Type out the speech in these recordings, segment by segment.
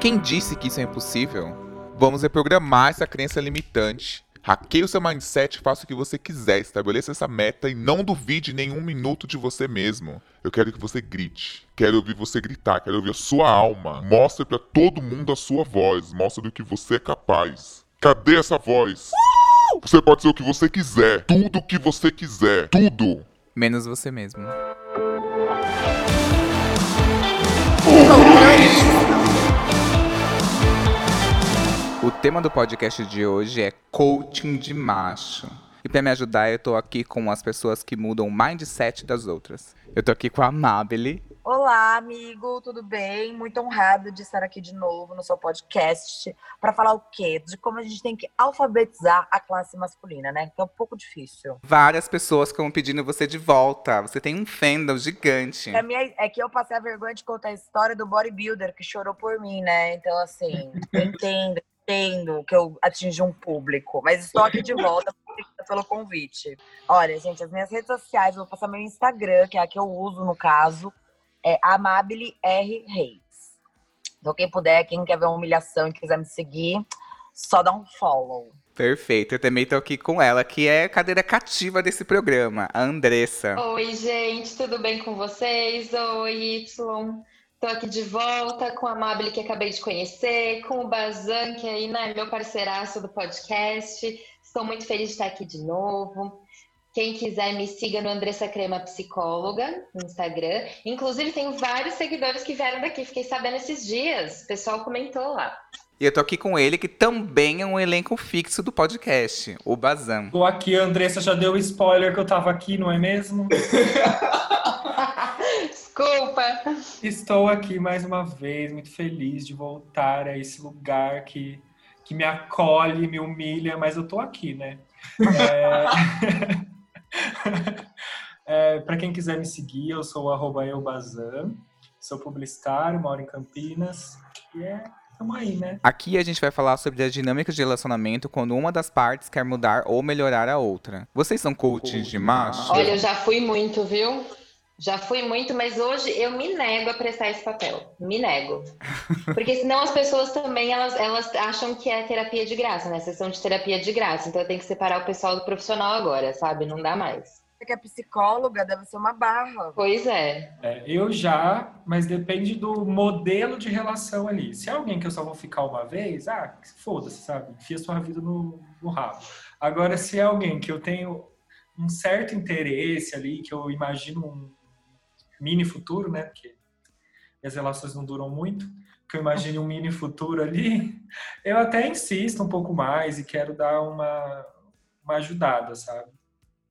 Quem disse que isso é impossível? Vamos reprogramar essa crença limitante. Hackeie o seu mindset, faça o que você quiser, estabeleça essa meta e não duvide nenhum minuto de você mesmo. Eu quero que você grite. Quero ouvir você gritar, quero ouvir a sua alma. Mostre para todo mundo a sua voz, mostre do que você é capaz. Cadê essa voz? Você pode ser o que você quiser, tudo o que você quiser, tudo. Menos você mesmo. O tema do podcast de hoje é coaching de macho. E para me ajudar, eu tô aqui com as pessoas que mudam o mindset das outras. Eu tô aqui com a Amabile. Olá, amigo, tudo bem? Muito honrado de estar aqui de novo no seu podcast para falar o quê? De como a gente tem que alfabetizar a classe masculina, né? Que é um pouco difícil. Várias pessoas estão pedindo você de volta. Você tem um fandom gigante. É, é que eu passei a vergonha de contar a história do bodybuilder que chorou por mim, né? Então, assim, eu entendo, entendo que eu atingi um público, mas estou aqui de volta pelo convite. Olha, gente, as minhas redes sociais, eu vou passar meu Instagram, que é a que eu uso no caso, é Amabile R Reis. Então, quem puder, quem quer ver uma humilhação e quiser me seguir, só dá um follow. Perfeito, eu também tô aqui com ela, que é cadeira cativa desse programa, a Andressa. Oi, gente, tudo bem com vocês? Oi, Y. Tô aqui de volta com a Amabile que acabei de conhecer, com o Bazan, que aí, né, meu parceiraço do podcast. Estou muito feliz de estar aqui de novo. Quem quiser me siga no Andressa Crema Psicóloga no Instagram. Inclusive, tenho vários seguidores que vieram daqui, fiquei sabendo esses dias. O pessoal comentou lá. E eu tô aqui com ele, que também é um elenco fixo do podcast, o Bazan. Tô aqui, a Andressa já deu spoiler que eu tava aqui, não é mesmo? Desculpa. Estou aqui mais uma vez, muito feliz de voltar a esse lugar que, que me acolhe, me humilha, mas eu tô aqui, né? É... é, Para quem quiser me seguir, eu sou o eubazan, sou publicitário, moro em Campinas, e é, tamo aí, né? Aqui a gente vai falar sobre as dinâmicas de relacionamento quando uma das partes quer mudar ou melhorar a outra. Vocês são coaches de macho? Olha, eu já fui muito, viu? Já fui muito, mas hoje eu me nego a prestar esse papel. Me nego. Porque senão as pessoas também, elas, elas acham que é terapia de graça, né? Sessão de terapia de graça. Então eu tenho que separar o pessoal do profissional agora, sabe? Não dá mais. Porque a psicóloga deve ser uma barra. Pois é. É, eu já, mas depende do modelo de relação ali. Se é alguém que eu só vou ficar uma vez, ah, foda-se, sabe? Enfia sua vida no, no rabo. Agora, se é alguém que eu tenho um certo interesse ali, que eu imagino um mini futuro, né? Porque as relações não duram muito. Que eu imagine um mini futuro ali, eu até insisto um pouco mais e quero dar uma, uma ajudada, sabe?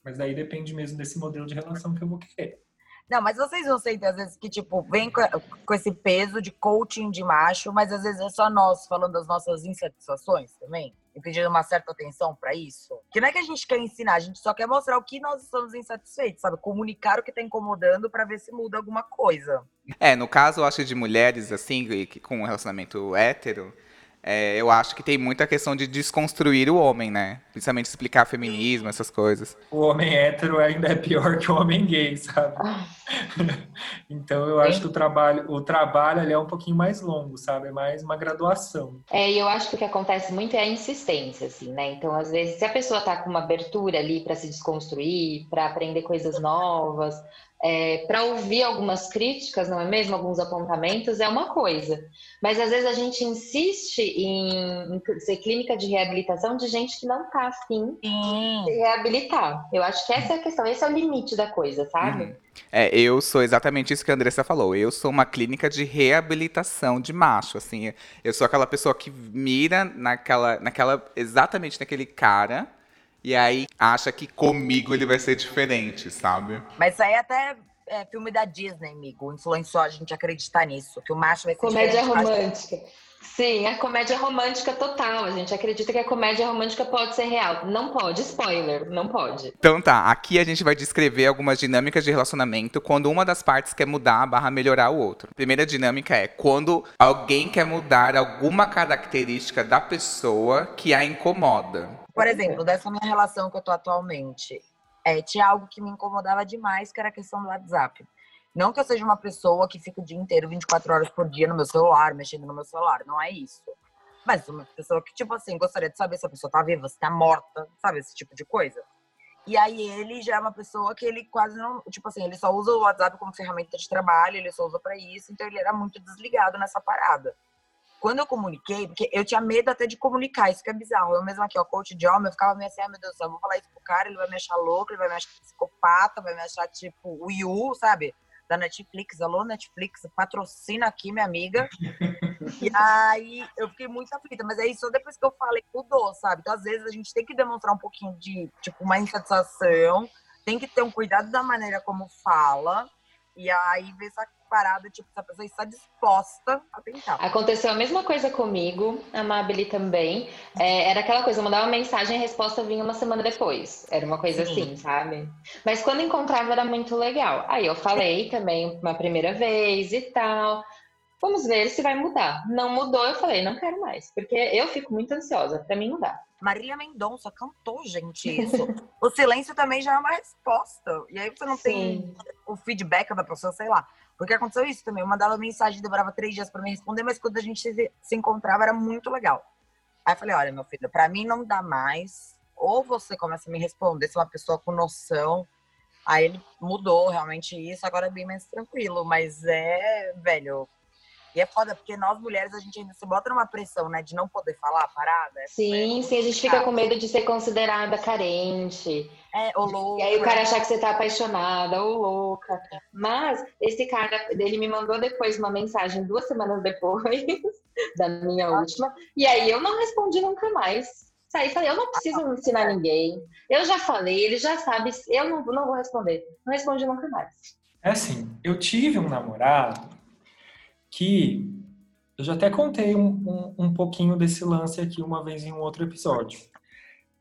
Mas daí depende mesmo desse modelo de relação que eu vou querer. Não, mas vocês não sentem, às vezes, que, tipo, vem com esse peso de coaching de macho, mas às vezes é só nós falando das nossas insatisfações também? E pedindo uma certa atenção para isso? Que não é que a gente quer ensinar, a gente só quer mostrar o que nós estamos insatisfeitos, sabe? Comunicar o que tá incomodando para ver se muda alguma coisa. É, no caso, eu acho de mulheres, assim, com um relacionamento hétero, é, eu acho que tem muita questão de desconstruir o homem, né? Principalmente explicar feminismo, essas coisas. O homem hétero ainda é pior que o homem gay, sabe? Então eu acho que o trabalho, o trabalho ali é um pouquinho mais longo, sabe? É mais uma graduação. É, e eu acho que o que acontece muito é a insistência, assim, né? Então, às vezes, se a pessoa tá com uma abertura ali para se desconstruir, para aprender coisas novas, é, para ouvir algumas críticas, não é mesmo? Alguns apontamentos, é uma coisa. Mas às vezes a gente insiste em, em ser clínica de reabilitação de gente que não tá afim Sim. de reabilitar. Eu acho que essa é a questão, esse é o limite da coisa, sabe? Uhum. É, eu sou exatamente isso que a Andressa falou. Eu sou uma clínica de reabilitação de macho, assim. Eu sou aquela pessoa que mira naquela, naquela exatamente naquele cara e aí acha que comigo ele vai ser diferente, sabe? Mas isso aí até é filme da Disney, amigo. Influenciou a gente a acreditar nisso. Que o macho vai ser Comédia macho- romântica. Sim, a comédia romântica total. A gente acredita que a comédia romântica pode ser real. Não pode, spoiler, não pode. Então tá, aqui a gente vai descrever algumas dinâmicas de relacionamento quando uma das partes quer mudar barra melhorar o outro. Primeira dinâmica é quando alguém quer mudar alguma característica da pessoa que a incomoda. Por exemplo, dessa minha relação que eu tô atualmente, é, tinha algo que me incomodava demais, que era a questão do WhatsApp. Não que eu seja uma pessoa que fica o dia inteiro, 24 horas por dia no meu celular, mexendo no meu celular. Não é isso. Mas uma pessoa que, tipo assim, gostaria de saber se a pessoa tá viva, se tá morta, sabe? Esse tipo de coisa. E aí ele já é uma pessoa que ele quase não, tipo assim, ele só usa o WhatsApp como ferramenta de trabalho, ele só usa para isso, então ele era muito desligado nessa parada. Quando eu comuniquei, porque eu tinha medo até de comunicar, isso que é bizarro. Eu mesmo aqui, ó, coach de homem, eu ficava meio assim, ai meu Deus do céu, eu vou falar isso pro cara, ele vai me achar louco, ele vai me achar psicopata, vai me achar tipo o Yu, sabe? Da Netflix, alô Netflix, patrocina aqui, minha amiga. E aí eu fiquei muito aflita, mas aí só depois que eu falei mudou, sabe? Então às vezes a gente tem que demonstrar um pouquinho de, tipo, uma insatisfação, tem que ter um cuidado da maneira como fala, e aí ver essa parada, tipo, se a pessoa está disposta a tentar. Aconteceu a mesma coisa comigo, a Mabeli também. É, era aquela coisa, eu mandava uma mensagem e a resposta vinha uma semana depois. Era uma coisa Sim. assim, sabe? Mas quando encontrava era muito legal. Aí eu falei também uma primeira vez e tal. Vamos ver se vai mudar. Não mudou, eu falei, não quero mais, porque eu fico muito ansiosa, para mim mudar. Marília Mendonça cantou, gente, isso. o silêncio também já é uma resposta. E aí você não Sim. tem o feedback da pessoa, sei lá. Porque aconteceu isso também. Eu mandava mensagem, demorava três dias para me responder, mas quando a gente se, encontrava era muito legal. Aí eu falei, olha, meu filho, para mim não dá mais. Ou você começa a me responder, se é uma pessoa com noção. Aí ele mudou realmente isso, agora é bem mais tranquilo. Mas é, velho, e é foda, porque nós mulheres, a gente ainda se bota numa pressão, né, de não poder falar a parada. Sim, é sim, a gente fica com medo de ser considerada carente. É, ou louca. E aí o cara achar que você tá apaixonada ou louca. Mas esse cara, ele me mandou depois uma mensagem, duas semanas depois da minha última, e aí eu não respondi nunca mais. Saí falei, eu não preciso ensinar ninguém. Eu já falei, ele já sabe, eu não, não vou responder. Não respondi nunca mais. É assim, eu tive um namorado que eu já até contei um, um, um, pouquinho desse lance aqui uma vez em um outro episódio,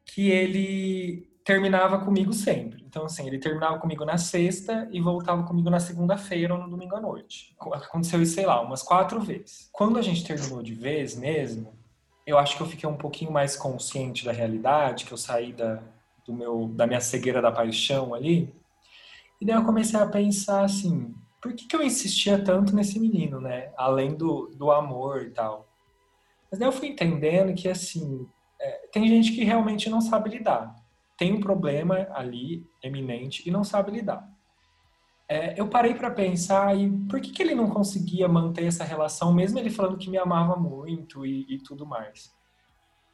que ele terminava comigo sempre. Então, assim, ele terminava comigo na sexta e voltava comigo na segunda-feira ou no domingo à noite. Aconteceu isso, sei lá, umas quatro vezes. Quando a gente terminou de vez mesmo, eu acho que eu fiquei um pouquinho mais consciente da realidade, que eu saí da, do meu, da minha cegueira da paixão ali. E daí eu comecei a pensar assim, por que, que eu insistia tanto nesse menino, né? Além do, do amor e tal. Mas daí eu fui entendendo que, assim, é, tem gente que realmente não sabe lidar. Tem um problema ali, eminente, e não sabe lidar. É, eu parei para pensar e por que, que ele não conseguia manter essa relação, mesmo ele falando que me amava muito e, e tudo mais.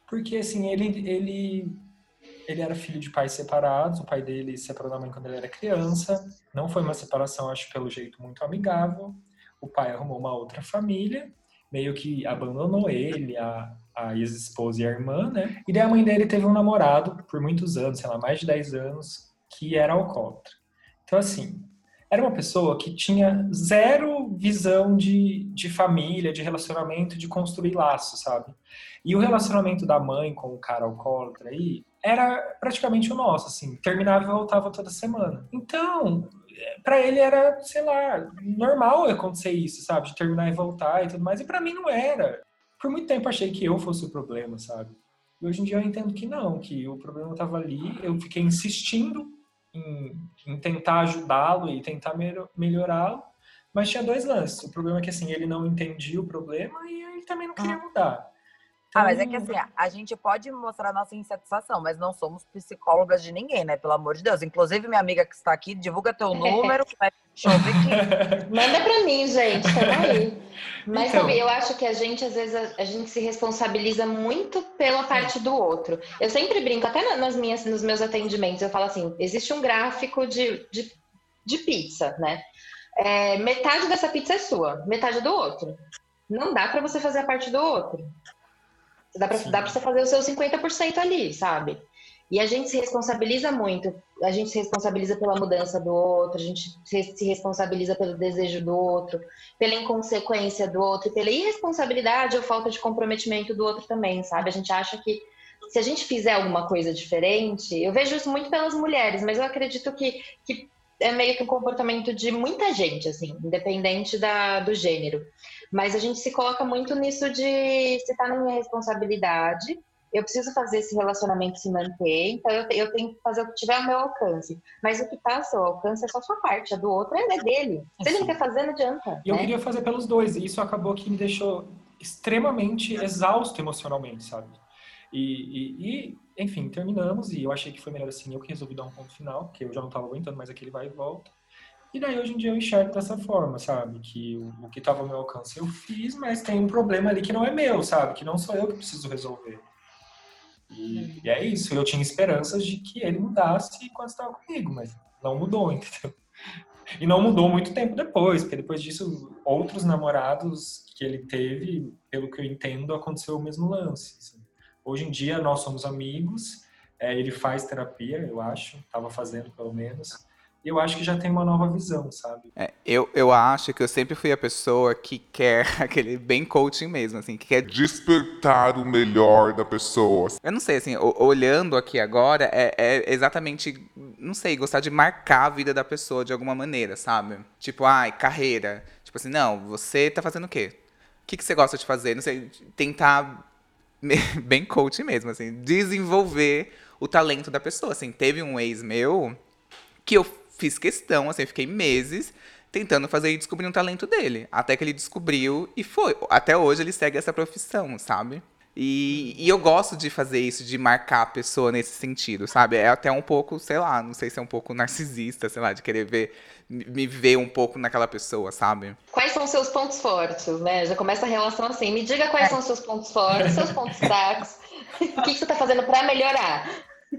Porque, assim, ele, ele ele era filho de pais separados, o pai dele separou da mãe quando ele era criança. Não foi uma separação, acho, pelo jeito muito amigável. O pai arrumou uma outra família, meio que abandonou ele, a, a ex-esposa e a irmã, né? E daí a mãe dele teve um namorado por muitos anos, sei lá, mais de 10 anos, que era alcoólatra. Então, assim, era uma pessoa que tinha zero visão de, de família, de relacionamento, de construir laços, sabe? E o relacionamento da mãe com o cara alcoólatra aí era praticamente o nosso, assim, terminava e voltava toda semana. Então, para ele era, sei lá, normal acontecer isso, sabe? De terminar e voltar e tudo mais. E para mim não era. Por muito tempo achei que eu fosse o problema, sabe? E hoje em dia eu entendo que não, que o problema estava ali. Eu fiquei insistindo em, em tentar ajudá-lo e tentar melhorá-lo. Mas tinha dois lances. O problema é que assim, ele não entendia o problema e ele também não queria ah. Ah, mas é que assim, a gente pode mostrar nossa insatisfação, mas não somos psicólogas de ninguém, né? Pelo amor de Deus. Inclusive, minha amiga que está aqui, divulga teu número, que vai chover aqui. Manda pra mim, gente, aí. Mas então... sabe, eu acho que a gente, às vezes, a, a, gente se responsabiliza muito pela parte do outro. Eu sempre brinco, até nas minhas, nos meus atendimentos, eu falo assim: existe um gráfico de, de, de pizza, né? É, metade dessa pizza é sua, metade é do outro. Não dá para você fazer a parte do outro. Dá para dá pra você fazer o seu 50% ali, sabe? E a gente se responsabiliza muito. A gente se responsabiliza pela mudança do outro, a gente se responsabiliza pelo desejo do outro, pela inconsequência do outro, pela irresponsabilidade ou falta de comprometimento do outro também, sabe? A gente acha que se a gente fizer alguma coisa diferente, eu vejo isso muito pelas mulheres, mas eu acredito que, que é meio que um comportamento de muita gente, assim, independente da, do gênero. Mas a gente se coloca muito nisso de se tá na minha responsabilidade, eu preciso fazer esse relacionamento se manter, então eu, eu tenho que fazer o que tiver ao meu alcance. Mas o que está ao seu alcance é só sua parte, a do outro é dele. Se ele não quer fazer, não adianta. E eu né? queria fazer pelos dois, e isso acabou que me deixou extremamente exausto emocionalmente, sabe? E, e, e, enfim, terminamos, e eu achei que foi melhor assim, eu que resolvi dar um ponto final, porque eu já não estava aguentando mais aquele vai e volta. E daí hoje em dia eu enxergo dessa forma, sabe? Que o, o que estava ao meu alcance eu fiz, mas tem um problema ali que não é meu, sabe? Que não sou eu que preciso resolver. E, e, é isso, eu tinha esperanças de que ele mudasse enquanto estava comigo, mas não mudou, entendeu? E não mudou muito tempo depois, porque depois disso, outros namorados que ele teve, pelo que eu entendo, aconteceu o mesmo lance. Assim. Hoje em dia, nós somos amigos, é, ele faz terapia, eu acho, estava fazendo pelo menos eu acho que já tem uma nova visão, sabe? É, eu, eu acho que eu sempre fui a pessoa que quer aquele bem coaching mesmo, assim, que quer despertar o melhor da pessoa. Eu não sei, assim, olhando aqui agora, é, é, exatamente, não sei, gostar de marcar a vida da pessoa de alguma maneira, sabe? Tipo, ai, carreira. Tipo assim, não, você tá fazendo o quê? O que, que você gosta de fazer? Não sei, tentar bem coaching mesmo, assim, desenvolver o talento da pessoa. Assim, teve um ex meu que eu fiz questão, assim, fiquei meses tentando fazer ele descobrir um talento dele. Até que ele descobriu e foi. Até hoje ele segue essa profissão, sabe? E, e, eu gosto de fazer isso, de marcar a pessoa nesse sentido, sabe? É até um pouco, sei lá, não sei se é um pouco narcisista, sei lá, de querer ver, me ver um pouco naquela pessoa, sabe? Quais são seus pontos fortes, né? Já começa a relação assim, me diga quais é. são seus pontos fortes, seus pontos fracos, o que, que você tá fazendo para melhorar?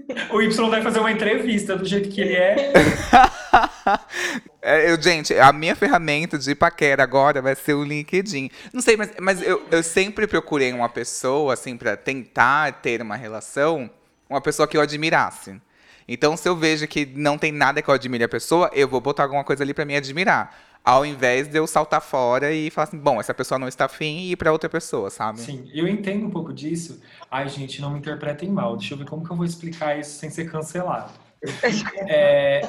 O Y vai fazer uma entrevista do jeito que ele é. é eu, gente, a minha ferramenta de paquera agora vai ser o LinkedIn. Não sei, mas, mas eu, eu sempre procurei uma pessoa, assim, para tentar ter uma relação, uma pessoa que eu admirasse. Então, se eu vejo que não tem nada que eu admire a pessoa, eu vou botar alguma coisa ali para me admirar ao invés de eu saltar fora e falar assim, bom, essa pessoa não está afim e ir para outra pessoa, sabe? Sim, eu entendo um pouco disso. Ai, gente, não me interpretem mal. Deixa eu ver como que eu vou explicar isso sem ser cancelado. É,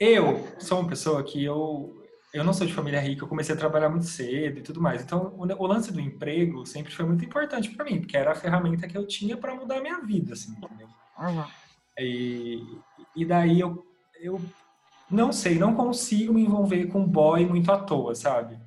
eu sou uma pessoa que eu eu não sou de família rica, eu comecei a trabalhar muito cedo e tudo mais. Então, o, o lance do emprego sempre foi muito importante para mim, porque era a ferramenta que eu tinha para mudar a minha vida, assim, entendeu? Uhum. E, e daí eu, eu não sei, não consigo me envolver com boy muito à toa, sabe?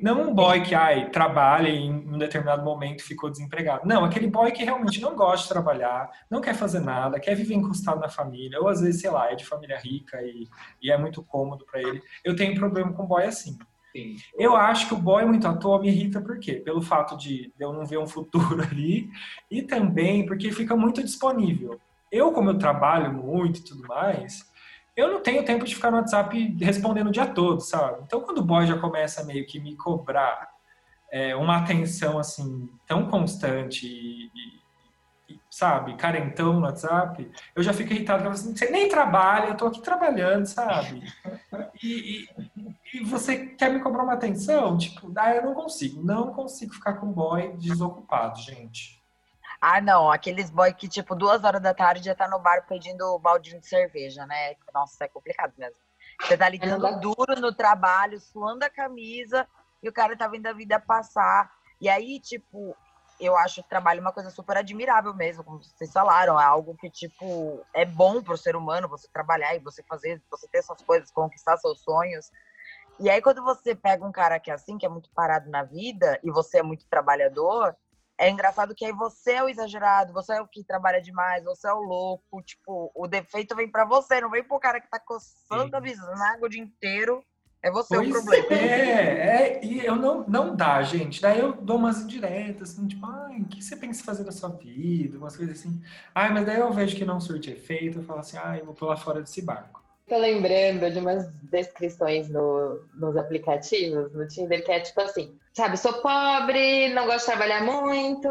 Não um boy que, ai, trabalha e em um determinado momento ficou desempregado. Não, aquele boy que realmente não gosta de trabalhar, não quer fazer nada, quer viver encostado na família, ou às vezes, sei lá, é de família rica e, e é muito cômodo para ele. Eu tenho problema com boy assim. Sim. Eu acho que o boy muito à toa me irrita por quê? Pelo fato de eu não ver um futuro ali e também porque fica muito disponível. Eu, como eu trabalho muito e tudo mais, eu não tenho tempo de ficar no WhatsApp respondendo o dia todo, sabe? Então, quando o boy já começa meio que me cobrar é, uma atenção assim tão constante e, e, sabe, carentão no WhatsApp, eu já fico irritado. Assim, você nem trabalha, eu tô aqui trabalhando, sabe? E, e, e, você quer me cobrar uma atenção? Tipo, ah, eu não consigo, não consigo ficar com boy desocupado, gente. Ah, não, aqueles boy que, tipo, duas horas da tarde já tá no bar pedindo baldinho de cerveja, né? Nossa, é complicado mesmo. Você tá lidando duro no trabalho, suando a camisa, e o cara tá vendo a vida passar. E aí, tipo, eu acho o trabalho uma coisa super admirável mesmo, como vocês falaram. É algo que, tipo, é bom pro ser humano você trabalhar e você fazer, você ter essas coisas, conquistar seus sonhos. E aí, quando você pega um cara que é assim, que é muito parado na vida, e você é muito trabalhador, é engraçado que aí você é o exagerado, você é o que trabalha demais, você é o louco, tipo, o defeito vem para você, não vem pro cara que tá coçando a bisnaga o dia inteiro. É você pois o problema. É, é, e eu não, não dá, gente. Daí eu dou umas indiretas, assim, tipo, ai, o que você pensa em fazer da sua vida? Umas coisas assim. Ai, mas daí eu vejo que não surte efeito, eu falo assim, ai, eu vou pular fora desse barco. Tô lembrando de umas descrições no, nos aplicativos, no Tinder, que é tipo assim, sabe, sou pobre, não gosto de trabalhar muito,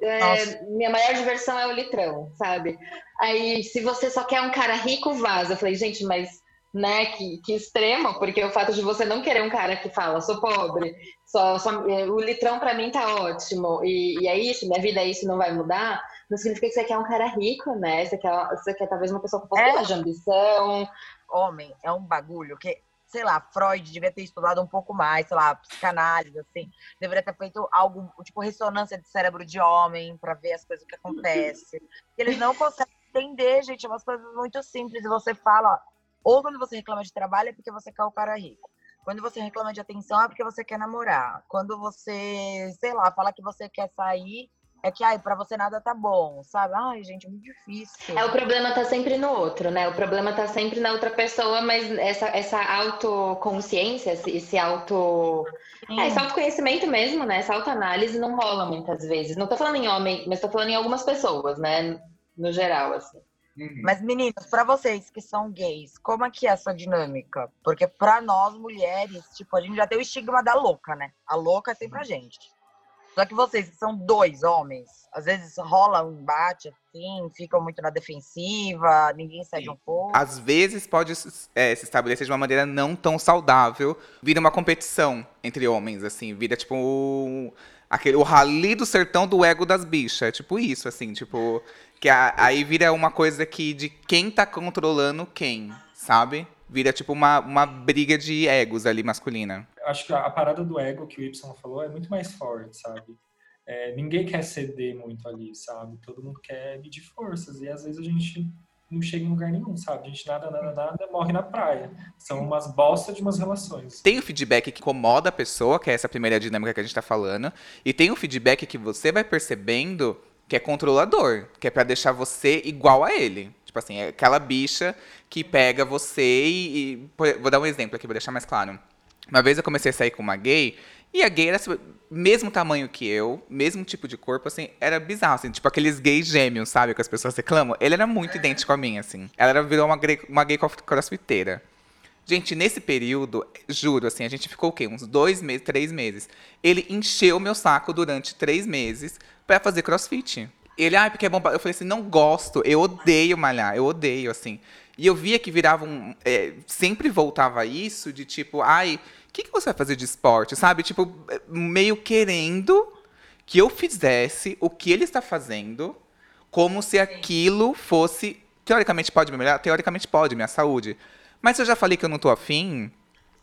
é, minha maior diversão é o litrão, sabe? Aí, se você só quer um cara rico, vaza. Eu falei, gente, mas, né, que, que extremo, porque o fato de você não querer um cara que fala, sou pobre, só, só é, o litrão para mim tá ótimo, e, e é isso, minha vida é isso, não vai mudar não significa que você quer um cara rico, né? Você quer, você quer talvez uma pessoa com um pouco é. de ambição. Homem, é um bagulho que sei lá, Freud devia ter estudado um pouco mais, sei lá, psicanálise, assim, deveria ter feito algo, tipo, ressonância de cérebro de homem, para ver as coisas que acontecem. Eles não conseguem entender, gente, é umas coisas muito simples, e você fala, ou quando você reclama de trabalho é porque você quer o cara rico. Quando você reclama de atenção é porque você quer namorar. Quando você, sei lá, fala que você quer sair, é que, ai, pra você nada tá bom, sabe? Ai, gente, é muito difícil. É, o problema tá sempre no outro, né? O problema tá sempre na outra pessoa, mas essa, essa autoconsciência, esse, esse auto... É, esse autoconhecimento mesmo, né? Essa autoanálise não rola muitas vezes. Não tô falando em homem, mas tô falando em algumas pessoas, né? No geral, assim. Uhum. Mas, meninos, para vocês que são gays, como é que é essa dinâmica? Porque para nós, mulheres, tipo, a gente já tem o estigma da louca, né? A louca é sempre a gente. Só que vocês, são dois homens, às vezes rola um embate assim, ficam muito na defensiva, ninguém cede um pouco. Às vezes pode é, se estabelecer de uma maneira não tão saudável, vira uma competição entre homens, assim, vira tipo um, aquele, o rali do sertão do ego das bichas, é tipo isso, assim, tipo, que a, aí vira uma coisa que de quem tá controlando quem, sabe? Vira tipo uma, uma briga de egos ali masculina acho que a, parada do ego que o Y falou é muito mais forte, sabe? É, ninguém quer ceder muito ali, sabe? Todo mundo quer medir forças e às vezes a gente não chega em lugar nenhum, sabe? A gente nada, nada, nada, morre na praia. São umas bosta de umas relações. Tem o feedback que incomoda a pessoa, que é essa primeira dinâmica que a gente tá falando, e tem o feedback que você vai percebendo que é controlador, que é para deixar você igual a ele. Tipo assim, é aquela bicha que pega você e, e, Vou dar um exemplo aqui pra deixar mais claro. Uma vez eu comecei a sair com uma gay, e a gay era mesmo tamanho que eu, mesmo tipo de corpo, assim, era bizarro, assim, tipo aqueles gays gêmeos, sabe, que as pessoas reclamam. Ele era muito idêntico a mim, assim. Ela era, virou uma, uma gay crossfiteira. Gente, nesse período, juro, assim, a gente ficou o quê? Uns dois meses, três meses. Ele encheu meu saco durante três meses para fazer crossfit. Ele, ah, porque é bom. Eu falei assim, não gosto, eu odeio malhar, eu odeio, assim. E eu via que virava um. É, sempre voltava isso de tipo, ai, o que, que você vai fazer de esporte? Sabe? Tipo, meio querendo que eu fizesse o que ele está fazendo, como se aquilo fosse. Teoricamente pode me melhorar? Teoricamente pode, minha saúde. Mas se eu já falei que eu não tô afim,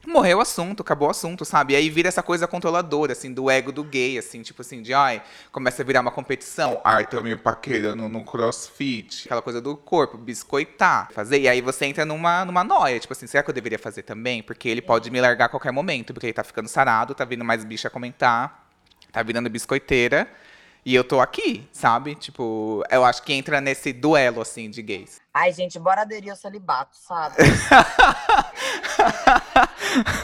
morreu o assunto, acabou o assunto, sabe? E aí vira essa coisa controladora, assim, do ego do gay, assim, tipo assim, de ai, começa a virar uma competição. Ai, tô me paquerando no crossfit. Aquela coisa do corpo, biscoitar, fazer. E aí você entra numa, numa noia, tipo assim, será que eu deveria fazer também? Porque ele pode me largar a qualquer momento, porque ele tá ficando sarado, tá vindo mais bicha comentar, tá virando biscoiteira. E eu tô aqui, sabe? Tipo, eu acho que entra nesse duelo, assim, de gays. Ai, gente, bora aderir ao celibato, sabe?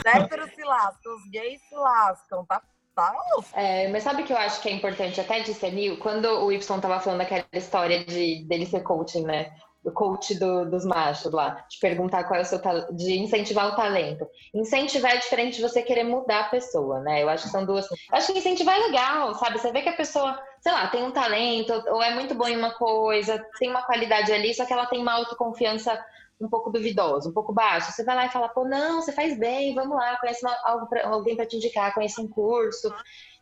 héteros se lascam, os gays se lascam, tá? tá é, mas sabe o que eu acho que é importante até discernir? Quando o Y tava falando daquela história de dele ser coaching, né? do coach do, dos machos lá, de perguntar qual é o seu de incentivar o talento. Incentivar é diferente de você querer mudar a pessoa, né? Eu acho que são duas. Eu acho que incentivar é legal, sabe? Você vê que a pessoa, sei lá, tem um talento, ou é muito boa em uma coisa, tem uma qualidade ali, só que ela tem uma autoconfiança um pouco duvidosa, um pouco baixa. Você vai lá e fala, pô, não, você faz bem, vamos lá, conhece pra, alguém para te indicar, conhece um curso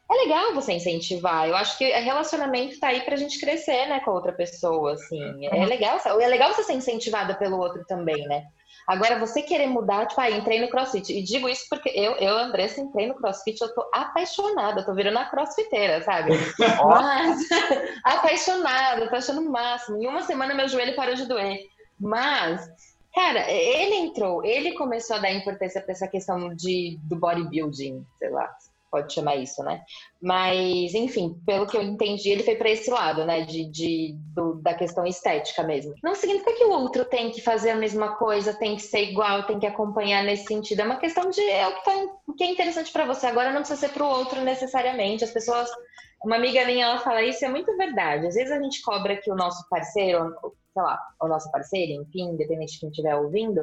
é legal você incentivar. Eu acho que relacionamento tá aí pra gente crescer, né, com a outra pessoa, assim. É legal, é legal você ser incentivada pelo outro também, né? Agora, você querer mudar, tipo, ah, entrei no crossfit. E digo isso porque eu, eu Andressa, entrei no crossfit, eu tô apaixonada, eu tô virando a crossfiteira, sabe? Mas, apaixonada, tô achando o máximo. Em uma semana, meu joelho parou de doer. Mas, cara, ele entrou, ele começou a dar importância pra essa questão de, do bodybuilding, sei lá, pode chamar isso, né? Mas, enfim, pelo que eu entendi, ele foi para esse lado, né? De, de do, da questão estética mesmo. Não significa que o outro tem que fazer a mesma coisa, tem que ser igual, tem que acompanhar nesse sentido. É uma questão de é o que, tá, o que é interessante para você. Agora não precisa ser para o outro necessariamente. As pessoas. Uma amiga minha, ela fala isso, é muito verdade. Às vezes a gente cobra que o nosso parceiro, sei lá, o nosso parceiro, enfim, independente de quem estiver ouvindo,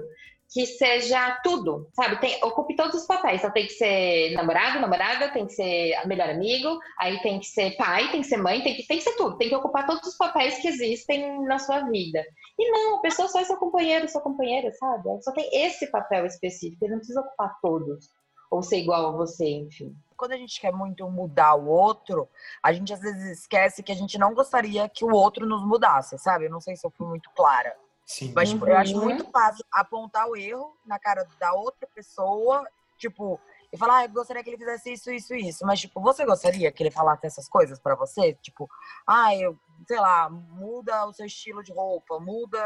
que seja tudo, sabe? Tem, ocupe todos os papéis. Então tem que ser namorado, namorada, tem que ser melhor amigo, aí tem que ser pai, tem que ser mãe, tem que, tem que ser tudo. Tem que ocupar todos os papéis que existem na sua vida. E não, a pessoa só é seu companheiro, sua companheira, sabe? Ela só tem esse papel específico, ele não precisa ocupar todos. Ou ser igual a você, enfim. Quando a gente quer muito mudar o outro, a gente às vezes esquece que a gente não gostaria que o outro nos mudasse, sabe? Eu não sei se eu fui muito clara. Sim. Mas, tipo, eu acho Uhum. muito fácil apontar o erro na cara da outra pessoa, tipo, e falar, ah, eu gostaria que ele fizesse isso, isso, isso. Mas, tipo, você gostaria que ele falasse essas coisas pra você? Tipo, ah, eu, sei lá, muda o seu estilo de roupa, muda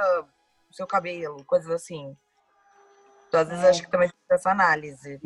o seu cabelo, coisas assim. Então, às vezes, eu acho que também tem essa análise.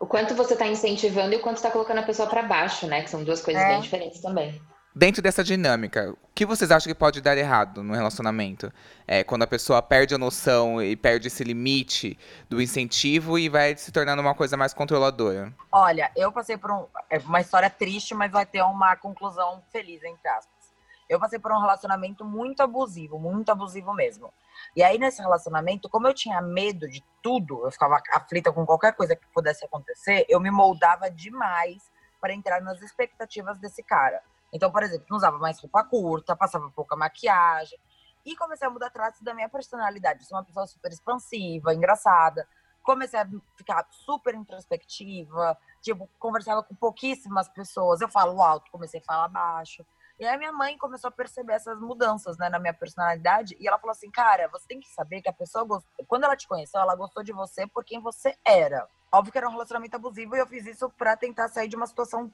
O quanto você tá incentivando e o quanto você tá colocando a pessoa pra baixo, né? Que são duas coisas É. bem diferentes também. Dentro dessa dinâmica, o que vocês acham que pode dar errado no relacionamento? É quando a pessoa perde a noção e perde esse limite do incentivo e vai se tornando uma coisa mais controladora. Olha, eu passei por um, é uma história triste, mas vai ter uma conclusão feliz, entre aspas. Eu passei por um relacionamento muito abusivo, muito abusivo mesmo. E aí, nesse relacionamento, como eu tinha medo de tudo, eu ficava aflita com qualquer coisa que pudesse acontecer, eu me moldava demais para entrar nas expectativas desse cara. Então, por exemplo, não usava mais roupa curta, passava pouca maquiagem. E comecei a mudar traços da minha personalidade. Eu sou uma pessoa super expansiva, engraçada. Comecei a ficar super introspectiva. Tipo, conversava com pouquíssimas pessoas. Eu falo alto, comecei a falar baixo. E aí minha mãe começou a perceber essas mudanças, né, na minha personalidade. E ela falou assim, cara, você tem que saber que a pessoa gostou. Quando ela te conheceu, ela gostou de você por quem você era. Óbvio que era um relacionamento abusivo e eu fiz isso pra tentar sair de uma situação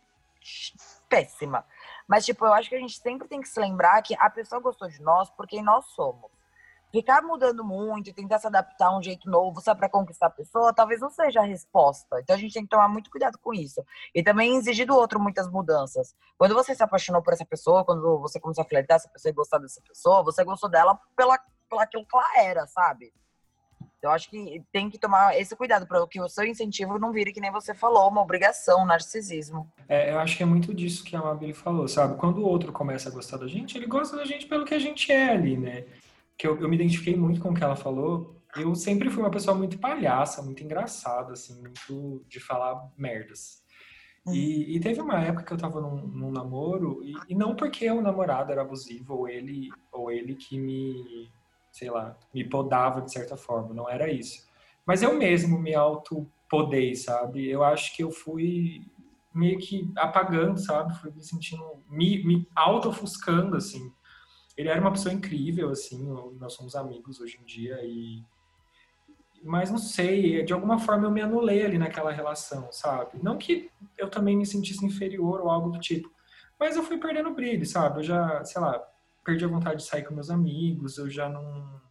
péssima. Mas, tipo, eu acho que a gente sempre tem que se lembrar que a pessoa gostou de nós por quem nós somos. Ficar mudando muito tentar se adaptar a um jeito novo só para conquistar a pessoa, talvez não seja a resposta. Então a gente tem que tomar muito cuidado com isso. E também exigir do outro muitas mudanças. Quando você se apaixonou por essa pessoa, quando você começou a flertar essa pessoa e gostar dessa pessoa, você gostou dela pela, pela aquilo que ela era, sabe? Então, eu acho que tem que tomar esse cuidado para que o seu incentivo não vire, que nem você falou, uma obrigação, um narcisismo. É, eu acho que é muito disso que a Mabel falou, sabe? Quando o outro começa a gostar da gente, ele gosta da gente pelo que a gente é ali, né? Que eu, eu me identifiquei muito com o que ela falou. Eu sempre fui uma pessoa muito palhaça, muito engraçada, assim, muito de falar merdas. E, e teve uma época que eu tava num, num namoro, e, e não porque o namorado era abusivo, ou ele, ou ele que me, sei lá, me podava de certa forma, não era isso. Mas eu mesmo me auto-podei, sabe? Eu acho que eu fui meio que apagando, sabe? Fui me sentindo, me, me auto-ofuscando, assim. Ele era uma pessoa incrível, assim, nós somos amigos hoje em dia e... Mas não sei, de alguma forma eu me anulei ali naquela relação, sabe? Não que eu também me sentisse inferior ou algo do tipo, mas eu fui perdendo brilho, sabe? Eu já, sei lá, perdi a vontade de sair com meus amigos, eu já não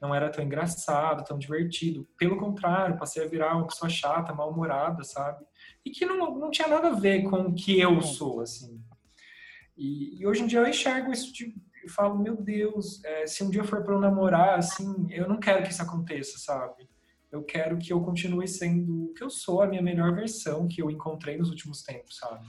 não era tão engraçado, tão divertido. Pelo contrário, passei a virar uma pessoa chata, mal-humorada, sabe? E que não, não tinha nada a ver com o que eu sou, assim. E, e hoje em dia eu enxergo isso de, eu falo, meu Deus, é, se um dia for para eu namorar, assim, eu não quero que isso aconteça, sabe? Eu quero que eu continue sendo o que eu sou, a minha melhor versão que eu encontrei nos últimos tempos, sabe?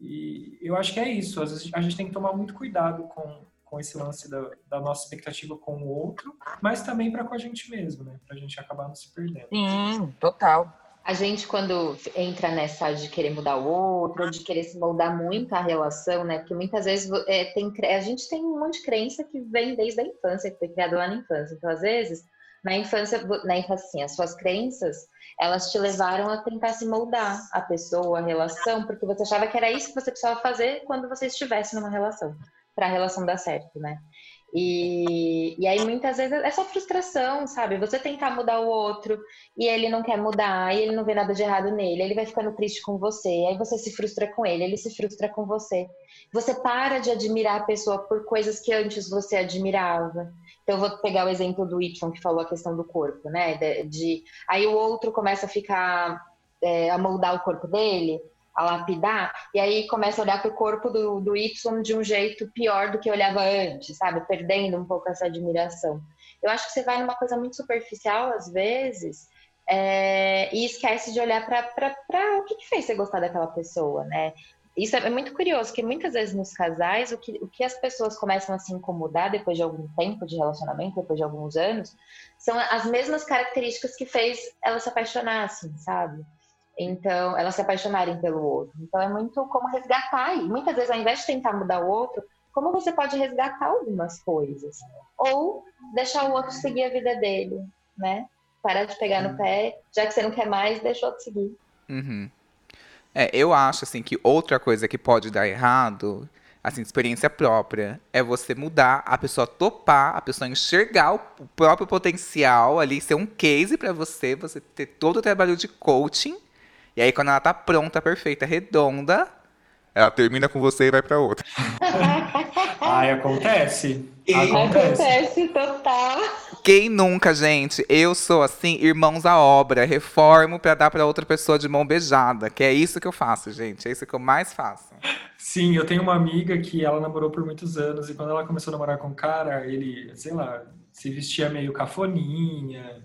E eu acho que é isso. Às vezes a gente tem que tomar muito cuidado com, com esse lance da, da nossa expectativa com o outro, mas também para com a gente mesmo, né? Pra gente acabar não se perdendo. Sim, total. A gente, quando entra nessa de querer mudar o outro, de querer se moldar muito a relação, né? Porque muitas vezes é, tem, a gente tem um monte de crença que vem desde a infância, que foi criada lá na infância. Então, às vezes, na infância, na infância, assim, as suas crenças, elas te levaram a tentar se moldar a pessoa, a relação, porque você achava que era isso que você precisava fazer quando você estivesse numa relação, para a relação dar certo, né? E, e aí muitas vezes é só frustração, sabe? Você tentar mudar o outro e ele não quer mudar, e ele não vê nada de errado nele, ele vai ficando triste com você, aí você se frustra com ele, ele se frustra com você. Você para de admirar a pessoa por coisas que antes você admirava. Então eu vou pegar o exemplo do Y que falou a questão do corpo, né? De, de aí o outro começa a ficar é, a moldar o corpo dele a lapidar, e aí começa a olhar para o corpo do, do Y de um jeito pior do que olhava antes, sabe? Perdendo um pouco essa admiração. Eu acho que você vai numa coisa muito superficial, às vezes, é, e esquece de olhar para o que, que fez você gostar daquela pessoa, né? Isso é muito curioso, que muitas vezes nos casais, o que, o que as pessoas começam a se incomodar depois de algum tempo de relacionamento, depois de alguns anos, são as mesmas características que fez elas se apaixonassem, sabe? Então, elas se apaixonarem pelo outro. Então, é muito como resgatar. E muitas vezes, ao invés de tentar mudar o outro, como você pode resgatar algumas coisas? Ou deixar o outro seguir a vida dele, né? Parar de pegar no pé, já que você não quer mais, deixa o outro seguir. Uhum. É, eu acho, assim, que outra coisa que pode dar errado, assim, experiência própria. É você mudar, a pessoa topar, a pessoa enxergar o próprio potencial ali, ser um case para você, você ter todo o trabalho de coaching. E aí, quando ela tá pronta, perfeita, redonda, ela termina com você e vai pra outra. Ai, acontece. Acontece. acontece total. Quem nunca, gente? Eu sou assim, irmãos à obra, reformo para dar para outra pessoa de mão beijada, que é isso que eu faço, gente, é isso que eu mais faço. Sim, eu tenho uma amiga que ela namorou por muitos anos e quando ela começou a namorar com o cara, ele, sei lá, se vestia meio cafoninha,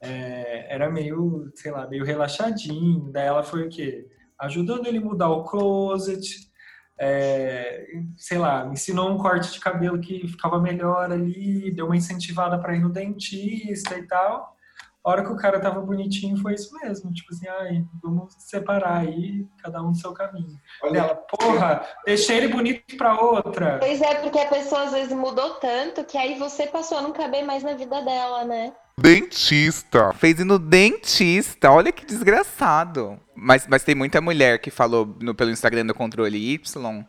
é, era meio, sei lá, meio relaxadinho. Daí ela foi o quê? Ajudando ele a mudar o closet, é, sei lá, ensinou um corte de cabelo que ficava melhor ali, deu uma incentivada para ir no dentista e tal. A hora que o cara tava bonitinho foi isso mesmo, tipo assim, ai, vamos separar aí, cada um do seu caminho. Olha, ela, porra, deixei ele bonito pra outra. Pois é, porque a pessoa às vezes mudou tanto que aí você passou a não caber mais na vida dela, né? Dentista. Fez ir no dentista. Olha que desgraçado. Mas, mas tem muita mulher que falou no, pelo Instagram do Controle Y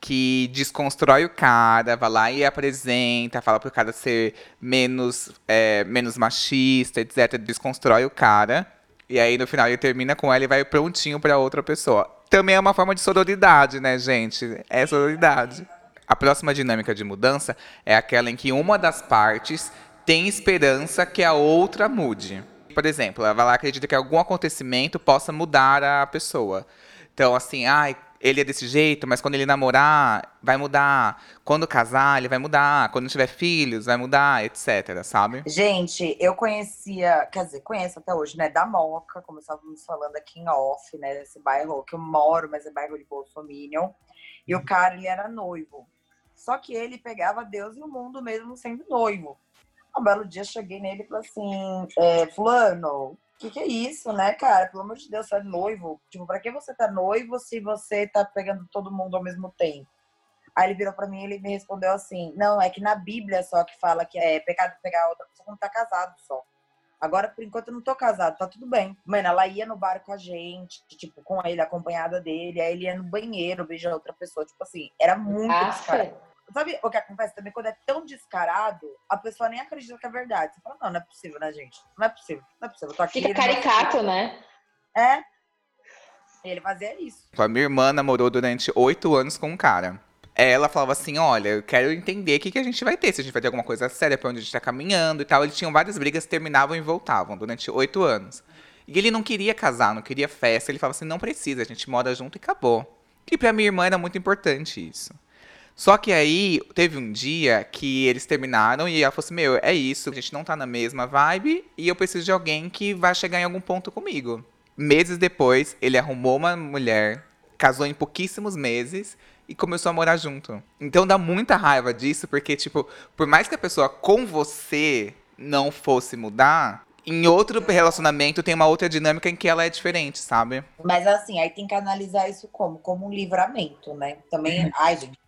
que desconstrói o cara, vai lá e apresenta, fala pro cara ser menos, é, menos machista, etc. Desconstrói o cara. E aí no final ele termina com ela e vai prontinho para outra pessoa. Também é uma forma de sororidade, né, gente? É sororidade. A próxima dinâmica de mudança é aquela em que uma das partes tem esperança que a outra mude. Por exemplo, ela acredita que algum acontecimento possa mudar a pessoa. Então, assim, ai, ele é desse jeito, mas quando ele namorar, vai mudar. Quando casar, ele vai mudar. Quando tiver filhos, vai mudar, etc, sabe? Gente, eu conhecia, quer dizer, conheço até hoje, né, da Moca, como estávamos falando aqui em off, né, desse bairro que eu moro, mas é bairro de Bolsominion. E o cara, ele era noivo. Só que ele pegava Deus e o mundo mesmo sendo noivo. Um belo dia cheguei nele e falei assim: é, Fulano, o que, que é isso, né, cara? Pelo amor de Deus, você é noivo. Tipo, pra que você tá noivo se você tá pegando todo mundo ao mesmo tempo? Aí ele virou pra mim e ele me respondeu assim: Não, é que na Bíblia só que fala que é pecado pegar outra pessoa quando tá casado só. Agora, por enquanto, eu não tô casado, tá tudo bem. Mano, ela ia no bar com a gente, tipo, com ele, acompanhada dele. Aí ele ia no banheiro, beija outra pessoa. Tipo assim, era muito descarado. Sabe o que acontece também? Quando é tão descarado, a pessoa nem acredita que é verdade. Você fala, não, não é possível, né, gente? Não é possível, não é possível. Eu tô aqui, Fica caricato, né? É. Ele fazia isso. A minha irmã namorou durante oito anos com um cara. Ela falava assim: Olha, eu quero entender o que, que a gente vai ter, se a gente vai ter alguma coisa séria, pra onde a gente tá caminhando e tal. Eles tinham várias brigas, terminavam e voltavam durante oito anos. E ele não queria casar, não queria festa. Ele falava assim: Não precisa, a gente mora junto e acabou. E pra minha irmã era muito importante isso. Só que aí teve um dia que eles terminaram e ela falou assim: Meu, é isso, a gente não tá na mesma vibe e eu preciso de alguém que vai chegar em algum ponto comigo. Meses depois, ele arrumou uma mulher, casou em pouquíssimos meses e começou a morar junto. Então dá muita raiva disso, porque, tipo, por mais que a pessoa com você não fosse mudar, em outro relacionamento tem uma outra dinâmica em que ela é diferente, sabe? Mas assim, aí tem que analisar isso como? Como um livramento, né? Também, ai, gente,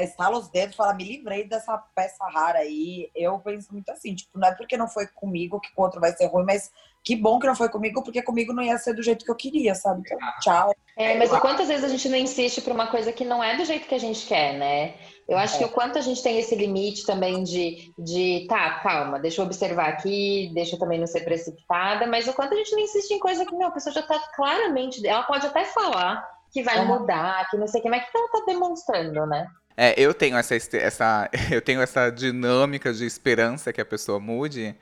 estala os dedos e fala, me livrei dessa peça rara aí. Eu penso muito assim, tipo, não é porque não foi comigo que o outro vai ser ruim, mas que bom que não foi comigo, porque comigo não ia ser do jeito que eu queria, sabe? Então, tchau. É, mas o quantas vezes a gente não insiste pra uma coisa que não é do jeito que a gente quer, né? Eu acho é. que o quanto a gente tem esse limite também de, de, tá, calma, deixa eu observar aqui, deixa eu também não ser precipitada, mas o quanto a gente não insiste em coisa que, meu, a pessoa já tá claramente, ela pode até falar que vai mudar, que não sei o que, mas o que ela tá demonstrando, né? É, eu tenho essa, essa, eu tenho essa dinâmica de esperança que a pessoa mude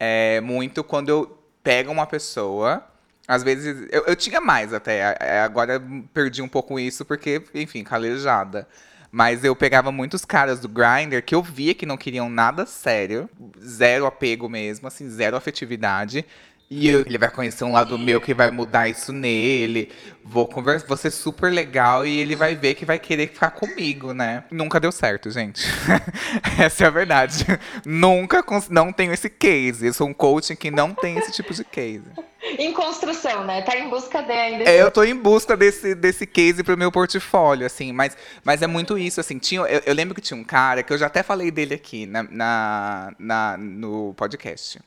é, muito quando eu pego uma pessoa. Às vezes, eu, eu tinha mais até, agora perdi um pouco isso porque, enfim, calejada. Mas eu pegava muitos caras do Grindr que eu via que não queriam nada sério, zero apego mesmo, assim, zero afetividade. E eu, ele vai conhecer um lado meu que vai mudar isso nele. Vou conversar, vou ser super legal e ele vai ver que vai querer ficar comigo, né? Nunca deu certo, gente. Essa é a verdade. Nunca não tenho esse case. Eu sou um coaching que não tem esse tipo de case. Em construção, né? Tá em busca de ainda. É, eu tô em busca desse, desse case pro meu portfólio, assim, mas, mas é muito isso, assim. Tinha, eu, eu lembro que tinha um cara que eu já até falei dele aqui na, na, na no podcast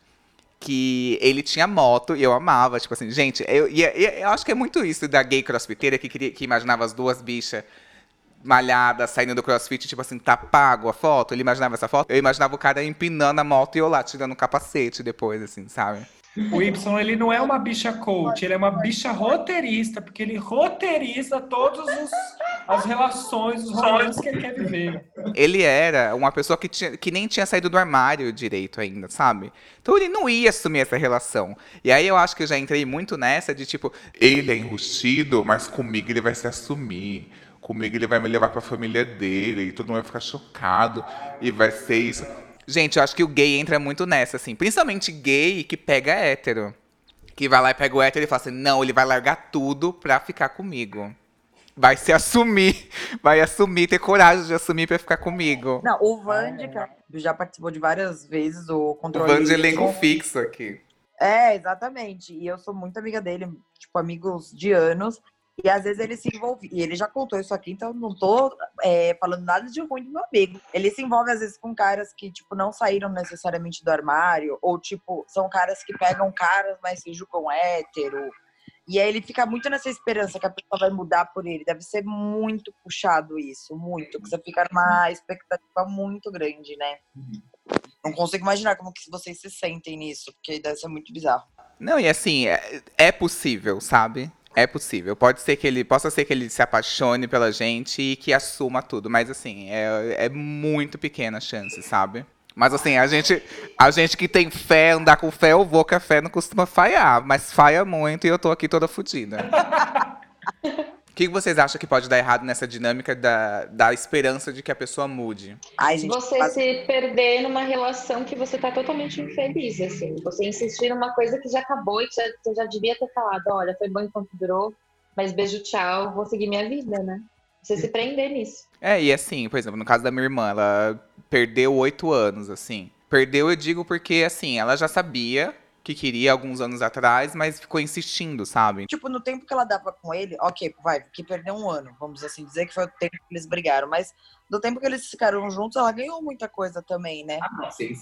que ele tinha moto e eu amava, tipo assim, gente, eu, eu, eu acho que é muito isso da gay crossfiteira que, queria, que imaginava as duas bichas malhada, saindo do crossfit, tipo assim, tá pago a foto. Ele imaginava essa foto. Eu imaginava o cara empinando a moto e eu lá tirando o capacete depois, assim, sabe? O Y, ele não é uma bicha coach, ele é uma bicha roteirista, porque ele roteiriza todas as relações, os rolês que ele quer viver. Ele era uma pessoa que, tinha, que nem tinha saído do armário direito ainda, sabe? Então ele não ia assumir essa relação. E aí eu acho que eu já entrei muito nessa de tipo, Ele é enrustido, mas comigo ele vai se assumir. Comigo ele vai me levar pra família dele e todo mundo vai ficar chocado. E vai ser isso. Gente, eu acho que o gay entra muito nessa, assim. Principalmente gay que pega hétero. Que vai lá e pega o hétero e fala assim: não, ele vai largar tudo pra ficar comigo. Vai se assumir. Vai assumir, ter coragem de assumir pra ficar comigo. Não, o Vande, que já participou de várias vezes O controle. Van de elenco íntimo. fixo aqui. É, exatamente. E eu sou muito amiga dele, tipo, amigos de anos. E às vezes ele se envolve. E ele já contou isso aqui, então não tô é, falando nada de ruim do meu amigo. Ele se envolve, às vezes, com caras que, tipo, não saíram necessariamente do armário. Ou, tipo, são caras que pegam caras, mas se julgam hétero. E aí ele fica muito nessa esperança que a pessoa vai mudar por ele. Deve ser muito puxado isso, muito. Que você fica numa expectativa muito grande, né? Não consigo imaginar como que vocês se sentem nisso, porque deve ser muito bizarro. Não, e assim, é, é possível, sabe? É possível. Pode ser que ele. Possa ser que ele se apaixone pela gente e que assuma tudo. Mas assim, é, é muito pequena a chance, sabe? Mas assim, a gente, a gente que tem fé, andar com fé, eu vou que a fé não costuma falhar. Mas falha muito e eu tô aqui toda fodida. O que vocês acham que pode dar errado nessa dinâmica da, da esperança de que a pessoa mude? Ai, gente, Você quase- se perder numa relação que você tá totalmente infeliz, assim. Você insistir numa coisa que já acabou e que já, você já devia ter falado, olha, foi bom enquanto durou, mas beijo, tchau, vou seguir minha vida, né? Você se prender nisso. É, e assim, por exemplo, no caso da minha irmã, ela perdeu oito anos, assim. Perdeu, eu digo, porque, assim, ela já sabia que queria alguns anos atrás, mas ficou insistindo, sabe? Tipo, no tempo que ela dava com ele, ok, vai, que perdeu um ano, vamos assim dizer que foi o tempo que eles brigaram, mas do tempo que eles ficaram juntos, ela ganhou muita coisa também, né?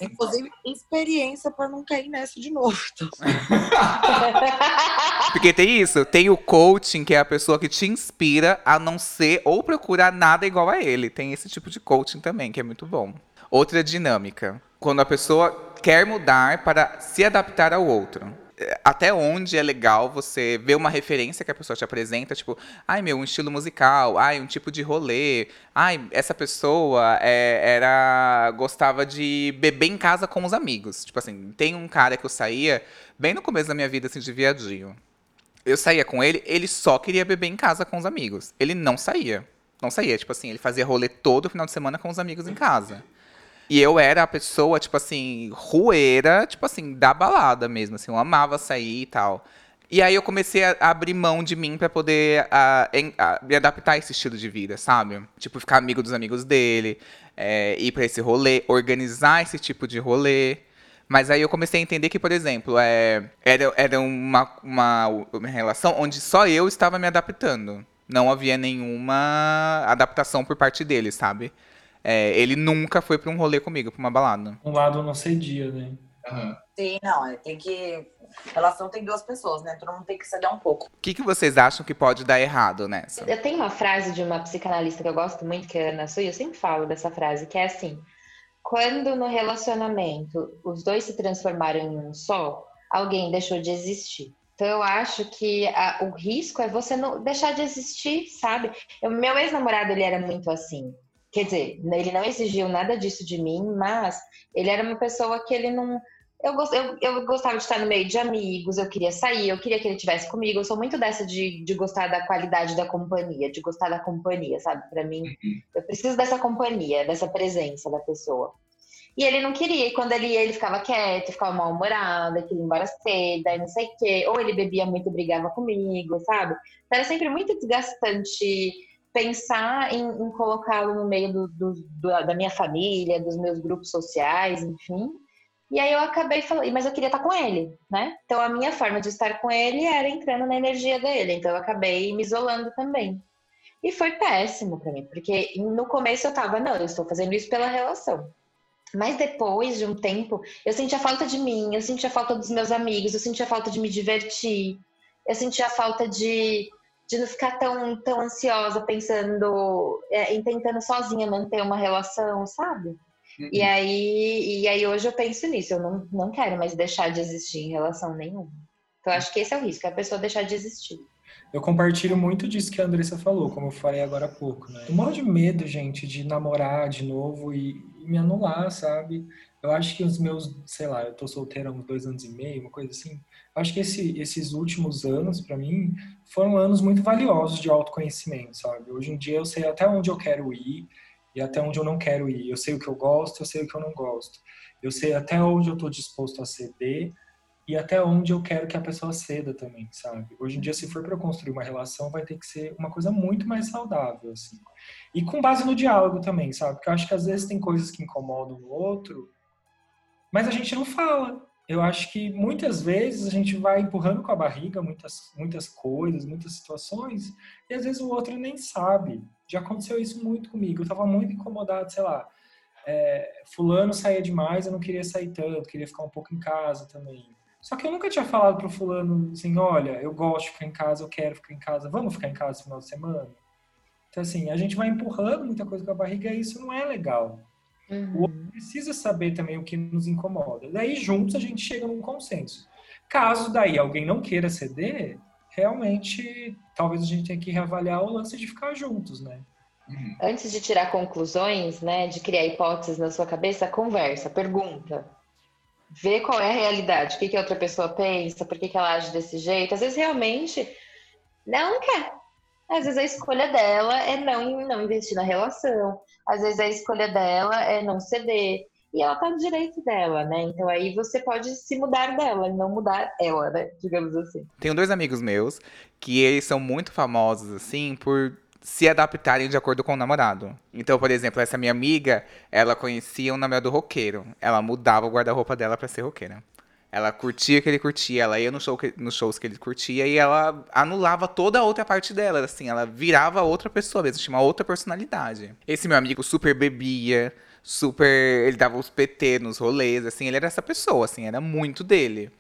Inclusive, experiência pra não cair nessa de novo. Porque tem isso, tem o coaching, que é a pessoa que te inspira a não ser ou procurar nada igual a ele. Tem esse tipo de coaching também, que é muito bom. Outra dinâmica, quando a pessoa quer mudar para se adaptar ao outro. Até onde é legal você ver uma referência que a pessoa te apresenta, tipo, ai meu, um estilo musical, ai, um tipo de rolê, ai, essa pessoa é, era gostava de beber em casa com os amigos. Tipo assim, tem um cara que eu saía bem no começo da minha vida, assim, de viadinho. Eu saía com ele, ele só queria beber em casa com os amigos. Ele não saía. Não saía, tipo assim, ele fazia rolê todo final de semana com os amigos em casa. E eu era a pessoa, tipo assim, rueira, tipo assim, da balada mesmo, assim, eu amava sair e tal. E aí eu comecei a abrir mão de mim pra poder ah, em- ah, me adaptar a esse estilo de vida, sabe? Tipo, ficar amigo dos amigos dele, é, ir pra esse rolê, organizar esse tipo de rolê. Mas aí eu comecei a entender que, por exemplo, é, era, era uma, uma, uma relação onde só eu estava me adaptando. Não havia nenhuma adaptação por parte dele, sabe? É, ele nunca foi pra um rolê comigo, pra uma balada. Um lado não cedia, né? Sim, não, é, tem que. Relação tem duas pessoas, né? Todo mundo tem que ceder um pouco. O que, que vocês acham que pode dar errado nessa? Eu tenho uma frase de uma psicanalista que eu gosto muito, que é a Ana Sui, eu sempre falo dessa frase, que é assim: quando no relacionamento os dois se transformaram em um só, alguém deixou de existir. Então eu acho que a- o risco é você não deixar de existir, sabe? Eu- meu ex-namorado ele era muito assim. Quer dizer, ele não exigiu nada disso de mim, mas ele era uma pessoa que ele não. Eu, gos- eu, eu gostava de estar no meio de amigos, eu queria sair, eu queria que ele estivesse comigo. Eu sou muito dessa de, de gostar da qualidade da companhia, de gostar da companhia, sabe? Pra mim, eu preciso dessa companhia, dessa presença da pessoa. E ele não queria, e quando ele ia, ele ficava quieto, ficava mal-humorado, queria ir embora cedo, aí não sei o quê. Ou ele bebia muito e brigava comigo, sabe? Então era sempre muito desgastante pensar em, em colocá-lo no meio do, do- do- da minha família, dos meus grupos sociais, enfim. E aí eu acabei falando, mas eu queria estar com ele, né? Então a minha forma de estar com ele era entrando na energia dele. Então eu acabei me isolando também. E foi péssimo pra mim, porque no começo eu tava, não, eu estou fazendo isso pela relação. Mas depois de um tempo, eu sentia falta de mim, eu sentia falta dos meus amigos, eu sentia falta de me divertir, eu sentia falta de de não ficar tão, tão ansiosa pensando, é, em tentando sozinha manter uma relação, sabe? Uhum. E, aí, e aí hoje eu penso nisso, eu não, não quero mais deixar de existir em relação nenhuma. Então acho que esse é o risco, é a pessoa deixar de existir. Eu compartilho muito disso que a Andressa falou, como eu falei agora há pouco, né? Eu morro de medo, gente, de namorar de novo e me anular, sabe? Eu acho que os meus, sei lá, eu tô solteira há uns dois anos e meio, uma coisa assim. Eu acho que esse, esses últimos anos, para mim, foram anos muito valiosos de autoconhecimento, sabe? Hoje em dia eu sei até onde eu quero ir e até onde eu não quero ir. Eu sei o que eu gosto, eu sei o que eu não gosto. Eu sei até onde eu tô disposto a ceder e até onde eu quero que a pessoa ceda também, sabe? Hoje em dia, se for para construir uma relação, vai ter que ser uma coisa muito mais saudável, assim. E com base no diálogo também, sabe? Porque eu acho que às vezes tem coisas que incomodam o outro, mas a gente não fala. Eu acho que muitas vezes a gente vai empurrando com a barriga muitas, muitas coisas, muitas situações, e às vezes o outro nem sabe. Já aconteceu isso muito comigo. Eu estava muito incomodado, sei lá. É, fulano saía demais, eu não queria sair tanto, queria ficar um pouco em casa também só que eu nunca tinha falado pro fulano assim, olha, eu gosto de ficar em casa, eu quero ficar em casa, vamos ficar em casa no final de semana? Então, assim, a gente vai empurrando muita coisa com a barriga e isso não é legal. Uhum. O outro precisa saber também o que nos incomoda. Daí, juntos, a gente chega num consenso. Caso daí alguém não queira ceder, realmente, talvez a gente tenha que reavaliar o lance de ficar juntos, né? Uhum. Antes de tirar conclusões, né, de criar hipóteses na sua cabeça, conversa, pergunta ver qual é a realidade, o que, que a outra pessoa pensa, por que, que ela age desse jeito. Às vezes realmente não quer. Às vezes a escolha dela é não, não investir na relação. Às vezes a escolha dela é não ceder. E ela tá no direito dela, né? Então aí você pode se mudar dela e não mudar ela, né? Digamos assim. Tenho dois amigos meus que eles são muito famosos, assim, por se adaptarem de acordo com o namorado. Então, por exemplo, essa minha amiga, ela conhecia um namorado roqueiro. Ela mudava o guarda-roupa dela para ser roqueira. Ela curtia o que ele curtia, ela ia no show que, nos shows que ele curtia e ela anulava toda a outra parte dela, assim, ela virava outra pessoa mesmo, tinha uma outra personalidade. Esse meu amigo super bebia, super. Ele dava os PT nos rolês, assim, ele era essa pessoa, assim, era muito dele.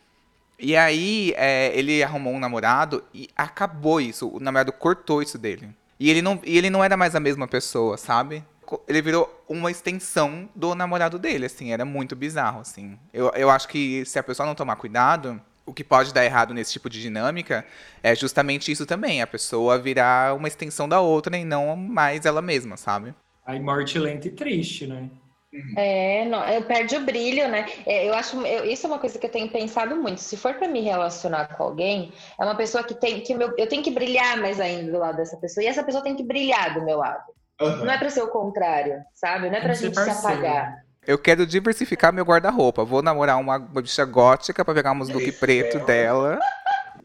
E aí, é, ele arrumou um namorado e acabou isso. O namorado cortou isso dele. E ele não, e ele não era mais a mesma pessoa, sabe? Ele virou uma extensão do namorado dele, assim, era muito bizarro, assim. Eu, eu acho que se a pessoa não tomar cuidado, o que pode dar errado nesse tipo de dinâmica é justamente isso também, a pessoa virar uma extensão da outra e não mais ela mesma, sabe? Aí morte lenta e triste, né? Uhum. É, não, eu perde o brilho, né? É, eu acho, eu, isso é uma coisa que eu tenho pensado muito. Se for para me relacionar com alguém, é uma pessoa que tem que meu, eu tenho que brilhar mais ainda do lado dessa pessoa e essa pessoa tem que brilhar do meu lado. Uhum. Não é para ser o contrário, sabe? Não é pra gente se apagar. Eu quero diversificar meu guarda-roupa. Vou namorar uma, uma bicha gótica para pegar uns look preto dela.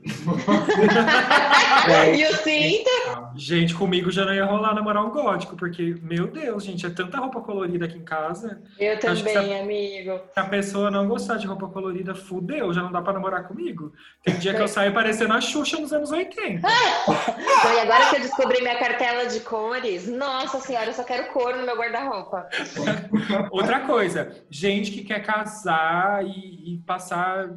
e o cinto? Gente, comigo já não ia rolar namorar um gótico, porque, meu Deus, gente, é tanta roupa colorida aqui em casa. Eu também, a, amigo. Se a pessoa não gostar de roupa colorida, fudeu, já não dá pra namorar comigo. Tem dia que eu saio parecendo a Xuxa nos anos 80. então, e agora que eu descobri minha cartela de cores, nossa senhora, eu só quero cor no meu guarda-roupa. Outra coisa, gente que quer casar e, e passar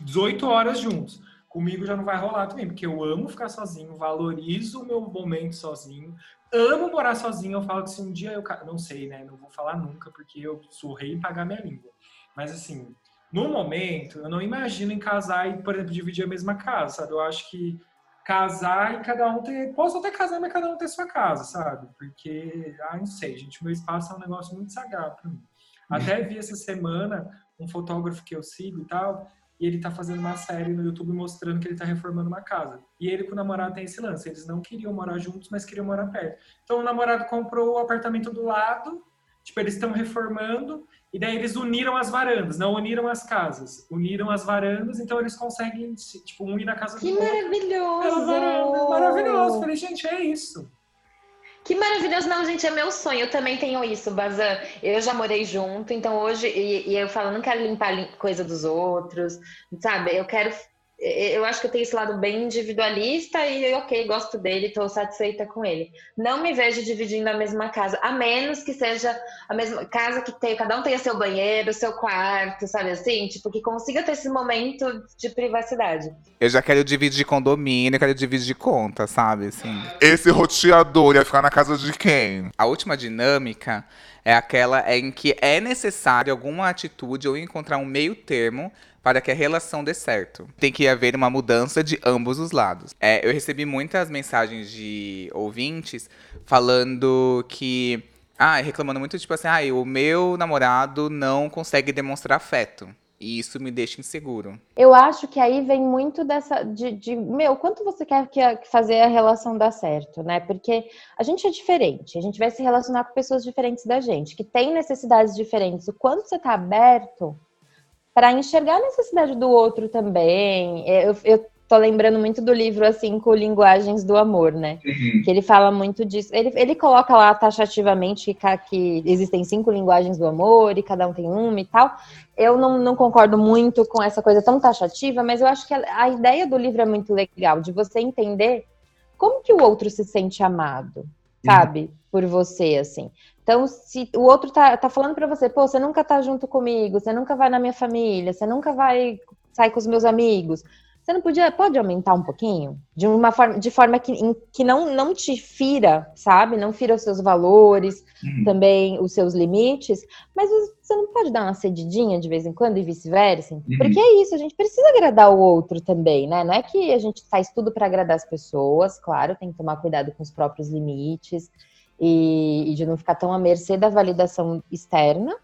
18 horas juntos comigo já não vai rolar também, porque eu amo ficar sozinho, valorizo o meu momento sozinho, amo morar sozinho. Eu falo que se um dia eu. Não sei, né? Não vou falar nunca, porque eu sou rei em pagar minha língua. Mas assim, no momento, eu não imagino em casar e, por exemplo, dividir a mesma casa, sabe? Eu acho que casar e cada um ter. Posso até casar, mas cada um ter sua casa, sabe? Porque, ah, não sei, gente, meu espaço é um negócio muito sagrado pra mim. Até vi essa semana um fotógrafo que eu sigo e tal, e ele tá fazendo uma série no YouTube mostrando que ele tá reformando uma casa. E ele com o namorado tem esse lance, eles não queriam morar juntos, mas queriam morar perto. Então o namorado comprou o apartamento do lado, tipo, eles estão reformando, e daí eles uniram as varandas, não uniram as casas, uniram as varandas, então eles conseguem, tipo, um ir na casa que do outro. Que maravilhoso! Maravilhoso! Falei, gente, é isso. Que maravilhoso, não, gente, é meu sonho. Eu também tenho isso, Bazan. Eu já morei junto, então hoje, e, e eu falo, não quero limpar coisa dos outros, sabe? Eu quero eu acho que eu tenho esse lado bem individualista e ok, gosto dele, estou satisfeita com ele. Não me vejo dividindo a mesma casa, a menos que seja a mesma casa que tem, cada um tenha seu banheiro, seu quarto, sabe assim? Tipo, que consiga ter esse momento de privacidade. Eu já quero dividir condomínio, quero dividir conta, sabe? Assim. Esse roteador ia ficar na casa de quem? A última dinâmica é aquela em que é necessário alguma atitude ou encontrar um meio termo para que a relação dê certo. Tem que haver uma mudança de ambos os lados. É, eu recebi muitas mensagens de ouvintes falando que. Ah, reclamando muito, tipo assim, ah, o meu namorado não consegue demonstrar afeto. E isso me deixa inseguro. Eu acho que aí vem muito dessa. De, de meu, quanto você quer que fazer a relação dar certo, né? Porque a gente é diferente, a gente vai se relacionar com pessoas diferentes da gente, que têm necessidades diferentes. O quanto você tá aberto para enxergar a necessidade do outro também. É, eu, eu tô lembrando muito do livro assim com linguagens do amor, né? Uhum. Que ele fala muito disso. Ele, ele coloca lá taxativamente que, que, existem cinco linguagens do amor e cada um tem uma e tal. Eu não, não concordo muito com essa coisa tão taxativa, mas eu acho que a, a ideia do livro é muito legal, de você entender como que o outro se sente amado, sabe? Por você, assim. Então, se o outro tá, tá falando para você, pô, você nunca tá junto comigo, você nunca vai na minha família, você nunca vai sair com os meus amigos, você não podia, pode aumentar um pouquinho? De uma forma, de forma que, em, que não, não te fira, sabe? Não fira os seus valores, uhum. também os seus limites, mas você não pode dar uma cedidinha de vez em quando e vice-versa? Uhum. Porque é isso, a gente precisa agradar o outro também, né? Não é que a gente faz tudo para agradar as pessoas, claro, tem que tomar cuidado com os próprios limites e, e de não ficar tão à mercê da validação externa.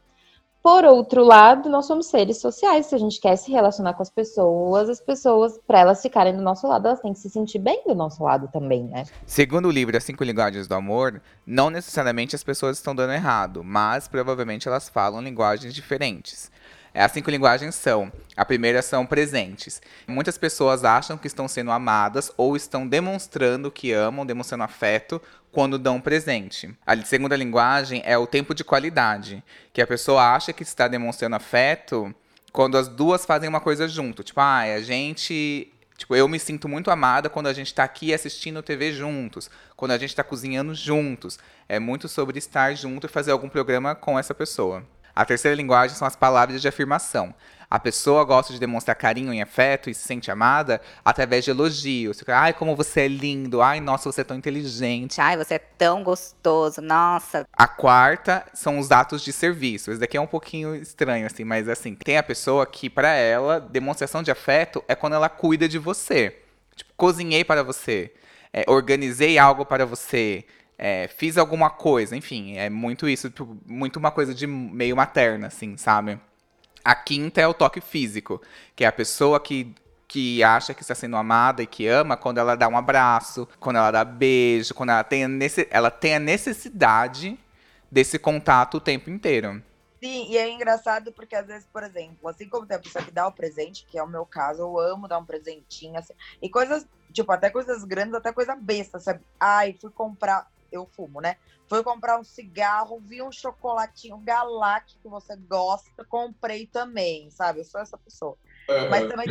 Por outro lado, nós somos seres sociais. Se a gente quer se relacionar com as pessoas, as pessoas, para elas ficarem do nosso lado, elas têm que se sentir bem do nosso lado também, né? Segundo o livro As Cinco Linguagens do Amor, não necessariamente as pessoas estão dando errado, mas provavelmente elas falam linguagens diferentes. As cinco linguagens são: a primeira são presentes. Muitas pessoas acham que estão sendo amadas ou estão demonstrando que amam, demonstrando afeto quando dão presente. A segunda linguagem é o tempo de qualidade, que a pessoa acha que está demonstrando afeto quando as duas fazem uma coisa junto. Tipo, ah, a gente Tipo, eu me sinto muito amada quando a gente está aqui assistindo TV juntos, quando a gente está cozinhando juntos. É muito sobre estar junto e fazer algum programa com essa pessoa. A terceira linguagem são as palavras de afirmação. A pessoa gosta de demonstrar carinho e afeto e se sente amada através de elogios. Ai, como você é lindo. Ai, nossa, você é tão inteligente. Ai, você é tão gostoso. Nossa. A quarta são os atos de serviço. Esse daqui é um pouquinho estranho, assim, mas assim, tem a pessoa que, para ela, demonstração de afeto é quando ela cuida de você. Tipo, cozinhei para você. É, organizei algo para você é, fiz alguma coisa, enfim, é muito isso, tipo, muito uma coisa de meio materna, assim, sabe? A quinta é o toque físico, que é a pessoa que, que acha que está sendo amada e que ama quando ela dá um abraço, quando ela dá beijo, quando ela tem a, ela tem a necessidade desse contato o tempo inteiro. Sim, e é engraçado porque às vezes, por exemplo, assim como tem a pessoa que dá o presente, que é o meu caso, eu amo dar um presentinho, assim, e coisas, tipo, até coisas grandes, até coisa besta, sabe? Ai, fui comprar eu fumo, né? Foi comprar um cigarro, vi um chocolatinho Galac que você gosta, comprei também, sabe? Eu sou essa pessoa. Uhum. Mas também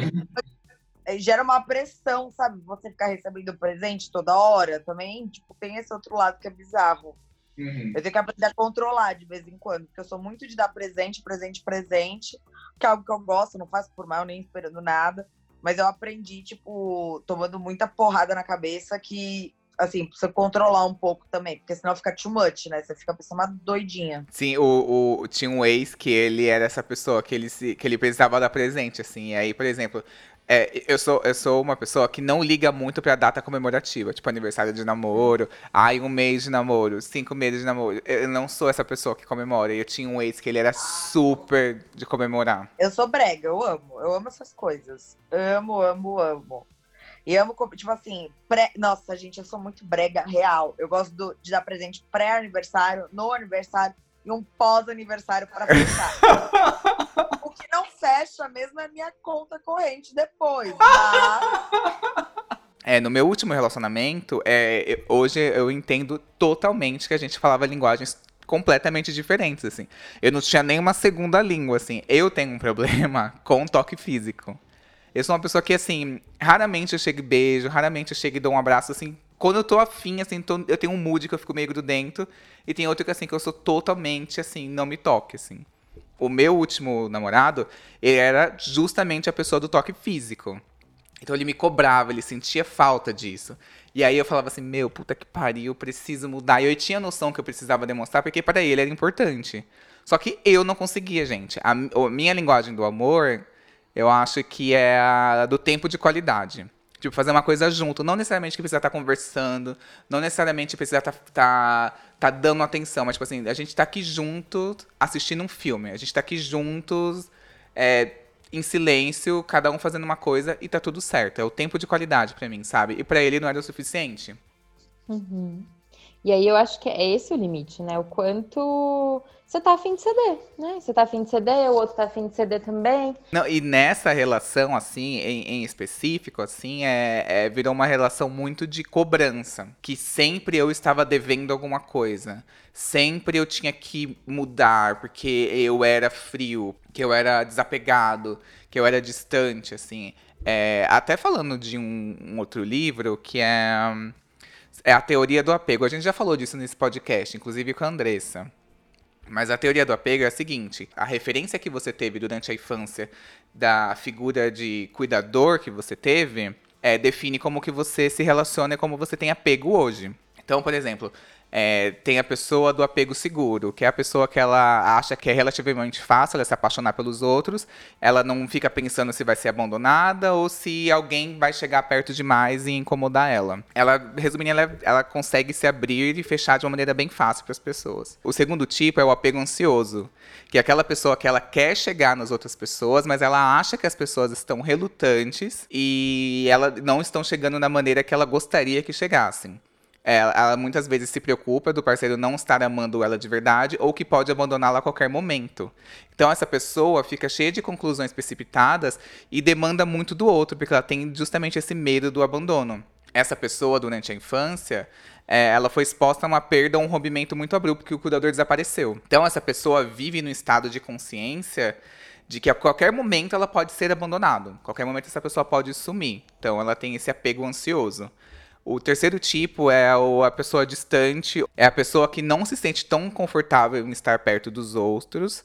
gera uma pressão, sabe? Você ficar recebendo presente toda hora também, tipo, tem esse outro lado que é bizarro. Uhum. Eu tenho que aprender a controlar de vez em quando, porque eu sou muito de dar presente, presente, presente, que é algo que eu gosto, não faço por mal, nem esperando nada. Mas eu aprendi, tipo, tomando muita porrada na cabeça que assim, você controlar um pouco também, porque senão fica too much, né? Você fica pensando uma doidinha. Sim, o, o, tinha um ex que ele era essa pessoa que ele, se, que ele precisava dar presente, assim. E aí, por exemplo, é, eu, sou, eu sou uma pessoa que não liga muito pra data comemorativa, tipo aniversário de namoro, ai, um mês de namoro, cinco meses de namoro. Eu não sou essa pessoa que comemora. Eu tinha um ex que ele era super de comemorar. Eu sou brega, eu amo. Eu amo essas coisas. Amo, amo, amo. E amo, tipo assim, pré... nossa, gente, eu sou muito brega real. Eu gosto do, de dar presente pré-aniversário, no aniversário e um pós-aniversário para fechar. o que não fecha mesmo é minha conta corrente depois. Tá? É, no meu último relacionamento, é, hoje eu entendo totalmente que a gente falava linguagens completamente diferentes, assim. Eu não tinha nenhuma segunda língua, assim. Eu tenho um problema com toque físico. Eu sou uma pessoa que, assim, raramente eu chego e beijo, raramente eu chego e dou um abraço, assim. Quando eu tô afim, assim, tô- eu tenho um mood que eu fico meio grudento. E tem outro que, assim, que eu sou totalmente, assim, não me toque, assim. O meu último namorado, ele era justamente a pessoa do toque físico. Então ele me cobrava, ele sentia falta disso. E aí eu falava assim, meu, puta que pariu, preciso mudar. E eu tinha noção que eu precisava demonstrar, porque para ele era importante. Só que eu não conseguia, gente. A, a minha linguagem do amor, eu acho que é a do tempo de qualidade. Tipo, fazer uma coisa junto. Não necessariamente que precisa estar conversando, não necessariamente precisa estar tá, tá dando atenção, mas, tipo assim, a gente tá aqui juntos assistindo um filme. A gente tá aqui juntos, é, em silêncio, cada um fazendo uma coisa e tá tudo certo. É o tempo de qualidade pra mim, sabe? E pra ele não era o suficiente. Uhum. E aí eu acho que é esse o limite, né? O quanto você tá afim de ceder, né? Você tá afim de ceder, o outro tá afim de ceder também. Não, e nessa relação, assim, em, em específico, assim, é, é- virou uma relação muito de cobrança. Que sempre eu estava devendo alguma coisa. Sempre eu tinha que mudar, porque eu era frio, que eu era desapegado, que eu era distante, assim. É, até falando de um, um outro livro, que é, é a teoria do apego. A gente já falou disso nesse podcast, inclusive com a Andressa. Mas a teoria do apego é a seguinte: a referência que você teve durante a infância da figura de cuidador que você teve é, define como que você se relaciona e como você tem apego hoje. Então, por exemplo, é, tem a pessoa do apego seguro, que é a pessoa que ela acha que é relativamente fácil ela se apaixonar pelos outros, ela não fica pensando se vai ser abandonada ou se alguém vai chegar perto demais e incomodar ela. Ela, resumindo, ela, ela consegue se abrir e fechar de uma maneira bem fácil para as pessoas. O segundo tipo é o apego ansioso, que é aquela pessoa que ela quer chegar nas outras pessoas, mas ela acha que as pessoas estão relutantes e ela não estão chegando da maneira que ela gostaria que chegassem. É, ela muitas vezes se preocupa do parceiro não estar amando ela de verdade ou que pode abandoná-la a qualquer momento. Então essa pessoa fica cheia de conclusões precipitadas e demanda muito do outro, porque ela tem justamente esse medo do abandono. Essa pessoa, durante a infância, é, ela foi exposta a uma perda ou um rompimento muito abrupto, porque o cuidador desapareceu. Então essa pessoa vive no estado de consciência de que a qualquer momento ela pode ser abandonada. Qualquer momento essa pessoa pode sumir. Então ela tem esse apego ansioso. O terceiro tipo é a pessoa distante, é a pessoa que não se sente tão confortável em estar perto dos outros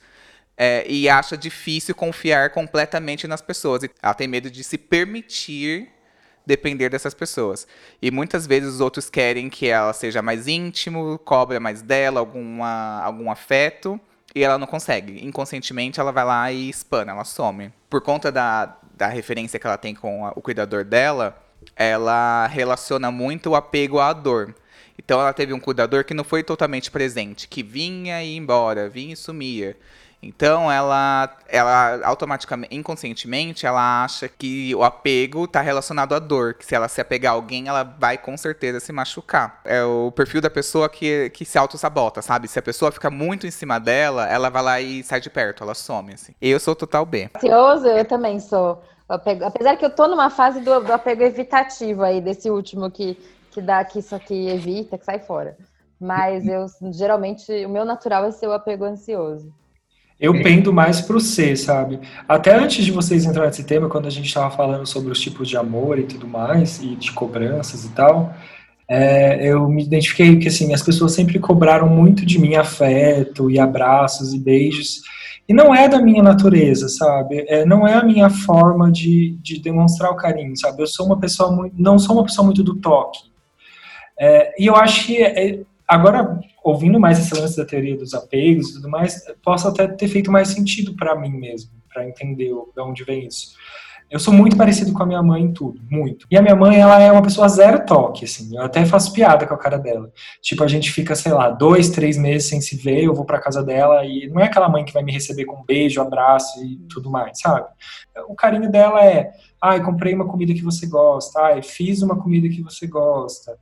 é, e acha difícil confiar completamente nas pessoas. Ela tem medo de se permitir depender dessas pessoas. E muitas vezes os outros querem que ela seja mais íntimo, cobra mais dela, alguma, algum afeto, e ela não consegue. Inconscientemente ela vai lá e espana, ela some. Por conta da, da referência que ela tem com a- o cuidador dela, ela relaciona muito o apego à dor. Então ela teve um cuidador que não foi totalmente presente, que vinha e ia embora, vinha e sumia. Então ela, ela automaticamente, inconscientemente, ela acha que o apego está relacionado à dor, que se ela se apegar a alguém, ela vai com certeza se machucar. É o perfil da pessoa que, que se auto-sabota, sabe? Se a pessoa fica muito em cima dela, ela vai lá e sai de perto, ela some, assim. Eu sou total B. Ansioso, eu também sou. Apesar que eu tô numa fase do, do apego evitativo aí, desse último que, que dá que isso aqui evita, que sai fora. Mas eu geralmente o meu natural é ser o apego ansioso. Eu pendo mais pro C, sabe? Até antes de vocês entrarem nesse tema, quando a gente estava falando sobre os tipos de amor e tudo mais, e de cobranças e tal, é, eu me identifiquei que, assim, as pessoas sempre cobraram muito de mim afeto e abraços e beijos, e não é da minha natureza, sabe? É, não é a minha forma de, de demonstrar o carinho, sabe? Eu sou uma pessoa muito, não sou uma pessoa muito do toque. É, e eu acho que é, agora ouvindo mais esse lance da teoria dos apegos e tudo mais, posso até ter feito mais sentido para mim mesmo, para entender de onde vem isso. Eu sou muito parecido com a minha mãe em tudo, muito. E a minha mãe, ela é uma pessoa zero toque, assim. Eu até faço piada com a cara dela. Tipo, a gente fica, sei lá, dois, três meses sem se ver, eu vou pra casa dela e não é aquela mãe que vai me receber com um beijo, abraço e tudo mais, sabe? O carinho dela é, ai, comprei uma comida que você gosta, ai, fiz uma comida que você gosta,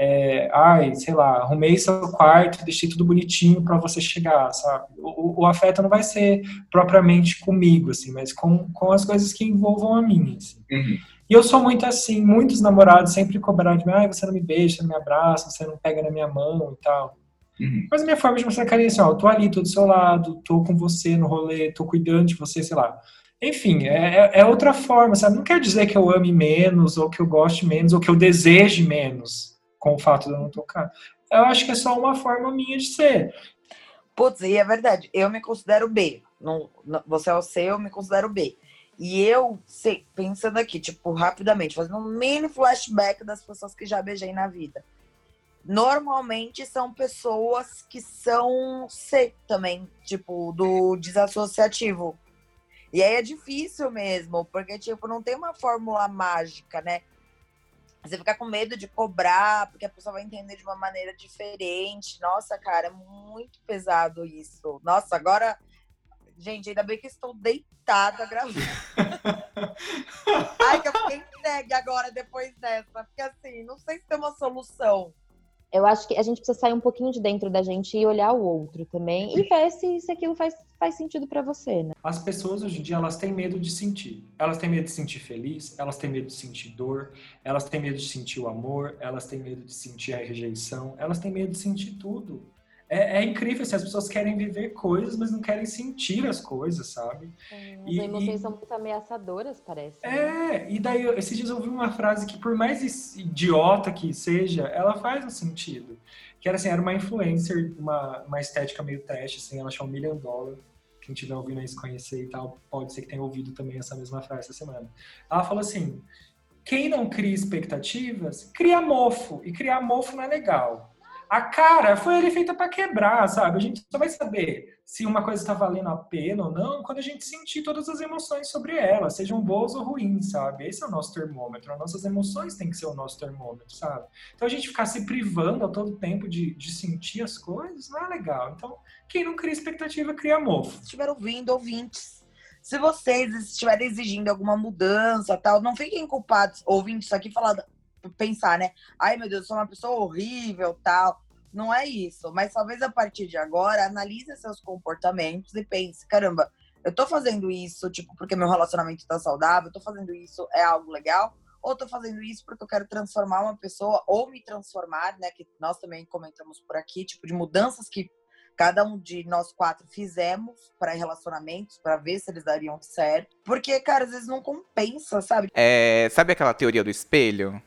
é, ai, sei lá, arrumei seu quarto, deixei tudo bonitinho para você chegar, sabe? O, o, afeto não vai ser propriamente comigo, assim, mas com, com as coisas que envolvam a mim, assim. Uhum. E eu sou muito assim, muitos namorados sempre cobraram de mim, ai, você não me beija, você não me abraça, você não pega na minha mão e tal. Uhum. Mas a minha forma de mostrar carinho é assim, ó, eu tô ali, tô do seu lado, tô com você no rolê, tô cuidando de você, sei lá. Enfim, é, é outra forma, sabe? Não quer dizer que eu ame menos, ou que eu goste menos, ou que eu deseje menos com o fato de eu não tocar. Eu acho que é só uma forma minha de ser. Putz, e é verdade, eu me considero B. Não, não- você é o C, eu me considero B. E eu, sei, pensando aqui, tipo, rapidamente, fazendo um mini flashback das pessoas que já beijei na vida. Normalmente são pessoas que são C também, tipo, do desassociativo. E aí é difícil mesmo, porque, tipo, não tem uma fórmula mágica, né? Você fica com medo de cobrar, porque a pessoa vai entender de uma maneira diferente. Nossa, cara, é muito pesado isso. Nossa, agora. Gente, ainda bem que estou deitada gravando. Ai, que eu fiquei entregue agora depois dessa. Porque assim, não sei se tem uma solução. Eu acho que a gente precisa sair um pouquinho de dentro da gente e olhar o outro também e ver se, se aquilo faz, faz sentido pra você, né? As pessoas hoje em dia elas têm medo de sentir. Elas têm medo de sentir feliz, elas têm medo de sentir dor, elas têm medo de sentir o amor, elas têm medo de sentir a rejeição, elas têm medo de sentir tudo. É, é incrível, assim, as pessoas querem viver coisas, mas não querem sentir as coisas, sabe? As E- emoções e- são muito ameaçadoras, parece. né? É, e daí esses dias eu ouvi uma frase que, por mais is- idiota que seja, ela faz um sentido. Que era assim, era uma influencer, uma, uma estética meio trash, assim, ela chama Million Dollar. Quem tiver ouvindo isso conhecer e tal, pode ser que tenha ouvido também essa mesma frase essa semana. Ela falou assim: quem não cria expectativas, cria mofo. E criar mofo não é legal. A cara foi ali feita para quebrar, sabe? A gente só vai saber se uma coisa está valendo a pena ou não quando a gente sentir todas as emoções sobre ela, sejam boas ou ruins, sabe? Esse é o nosso termômetro. As nossas emoções têm que ser o nosso termômetro, sabe? Então a gente ficar se privando a todo tempo de, de sentir as coisas não é legal. Então, quem não cria expectativa, cria mofo. Se estiver ouvindo, ouvintes. Se vocês estiverem exigindo alguma mudança tal, não fiquem culpados, ouvindo isso aqui, falando, pensar, né? Ai, meu Deus, eu sou uma pessoa horrível tal. Não é isso. Mas talvez a partir de agora, analise seus comportamentos e pense, caramba, eu tô fazendo isso, tipo, porque meu relacionamento tá saudável, eu tô fazendo isso, é algo legal, ou tô fazendo isso porque eu quero transformar uma pessoa, ou me transformar, né? Que nós também comentamos por aqui, tipo, de mudanças que cada um de nós quatro fizemos para relacionamentos, para ver se eles dariam certo. Porque, cara, às vezes não compensa, sabe? É, sabe aquela teoria do espelho?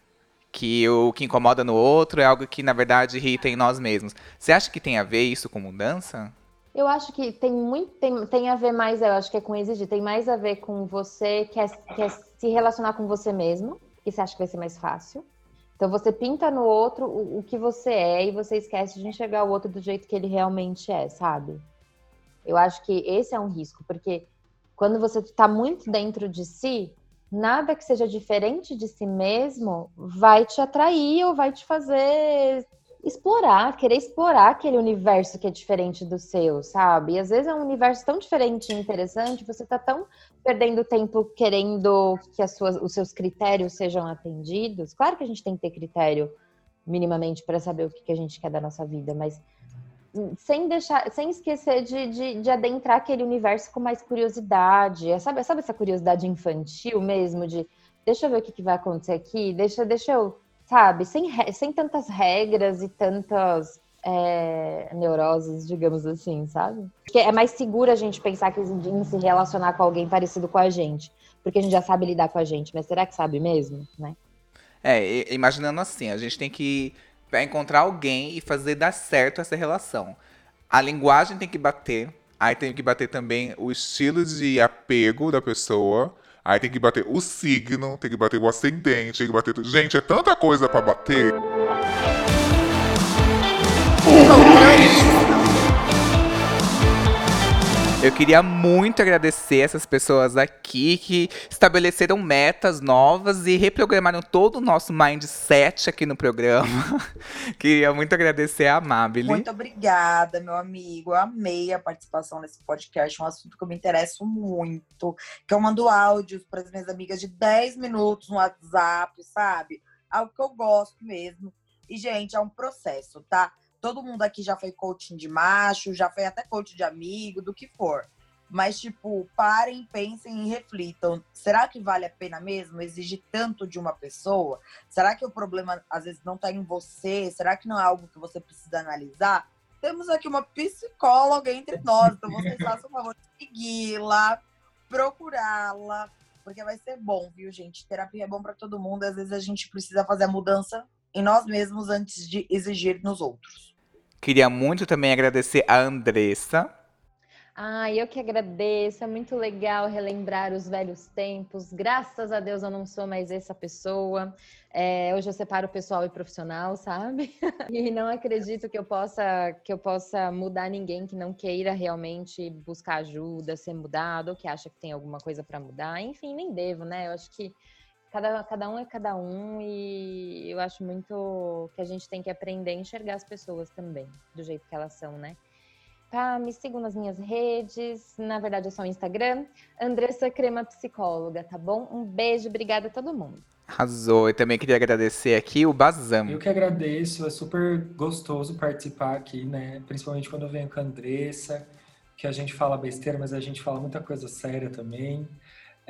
Que o que incomoda no outro é algo que, na verdade, irrita em nós mesmos. Você acha que tem a ver isso com mudança? Eu acho que tem muito tem, tem a ver mais, eu acho que é com exigir, tem mais a ver com você quer, quer se relacionar com você mesmo, que você acha que vai ser mais fácil. Então você pinta no outro o, o que você é e você esquece de enxergar o outro do jeito que ele realmente é, sabe? Eu acho que esse é um risco, porque quando você está muito dentro de si, nada que seja diferente de si mesmo vai te atrair ou vai te fazer explorar, querer explorar aquele universo que é diferente do seu, sabe? E às vezes é um universo tão diferente e interessante, você tá tão perdendo tempo querendo que as suas, os seus critérios sejam atendidos. Claro que a gente tem que ter critério minimamente para saber o que, que a gente quer da nossa vida, mas sem deixar, sem esquecer de, de, de adentrar aquele universo com mais curiosidade. Sabe, sabe essa curiosidade infantil mesmo? De deixa eu ver o que, que vai acontecer aqui, deixa, deixa eu, sabe, sem, sem tantas regras e tantas é, neuroses, digamos assim, sabe? Porque é mais seguro a gente pensar que em se relacionar com alguém parecido com a gente. Porque a gente já sabe lidar com a gente, mas será que sabe mesmo, né? É, imaginando assim, a gente tem que pra encontrar alguém e fazer dar certo essa relação. A linguagem tem que bater, aí tem que bater também O estilo de apego da pessoa. Aí tem que bater o signo, tem que bater o ascendente, tem que bater. Gente, é tanta coisa pra bater. Eu queria muito agradecer essas pessoas aqui que estabeleceram metas novas e reprogramaram todo o nosso mindset aqui no programa. queria muito agradecer a Amabile. Muito obrigada, meu amigo. Eu amei a participação nesse podcast, um assunto que eu me interesso muito. Que eu mando áudios para as minhas amigas de 10 minutos no WhatsApp, sabe? Algo que eu gosto mesmo. E, gente, é um processo, tá? Todo mundo aqui já foi coaching de macho, já foi até coach de amigo, do que for. Mas, tipo, parem, pensem e reflitam. Será que vale a pena mesmo exigir tanto de uma pessoa? Será que o problema, às vezes, não tá em você? Será que não é algo que você precisa analisar? Temos aqui uma psicóloga entre nós, então vocês façam o favor de segui-la. procurá-la, porque vai ser bom, viu, gente? Terapia é bom para todo mundo. Às vezes a gente precisa fazer a mudança em nós mesmos antes de exigir nos outros. Queria muito também agradecer a Andressa. Ah, eu que agradeço. É muito legal relembrar os velhos tempos. Graças a Deus eu não sou mais essa pessoa. É, hoje eu separo pessoal e profissional, sabe? e não acredito que eu possa que eu possa mudar ninguém que não queira realmente buscar ajuda, ser mudado, ou que acha que tem alguma coisa para mudar. Enfim, nem devo, né? Eu acho que cada, cada um é cada um e eu acho muito que a gente tem que aprender a enxergar as pessoas também, do jeito que elas são, né? Tá, me sigam nas minhas redes, na verdade é só o Instagram, Andressa Crema Psicóloga, tá bom? Um beijo, obrigada a todo mundo. Arrasou. E também queria agradecer aqui o Bazam. Eu que agradeço, é super gostoso participar aqui, né? Principalmente quando eu venho com a Andressa, que a gente fala besteira, mas a gente fala muita coisa séria também.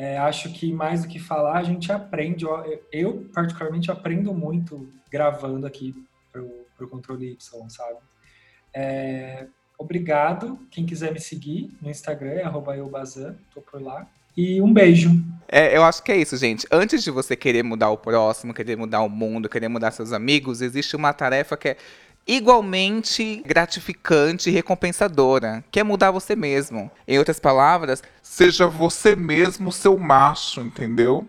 É, acho que mais do que falar, a gente aprende. Eu, particularmente, aprendo muito gravando aqui pro, pro Controle Y, sabe? É, obrigado. Quem quiser me seguir no Instagram é eubazan, tô por lá. E um beijo. É, eu acho que é isso, gente. Antes de você querer mudar o próximo, querer mudar o mundo, querer mudar seus amigos, existe uma tarefa que é igualmente gratificante e recompensadora, que é mudar você mesmo. Em outras palavras, seja você mesmo seu macho, entendeu?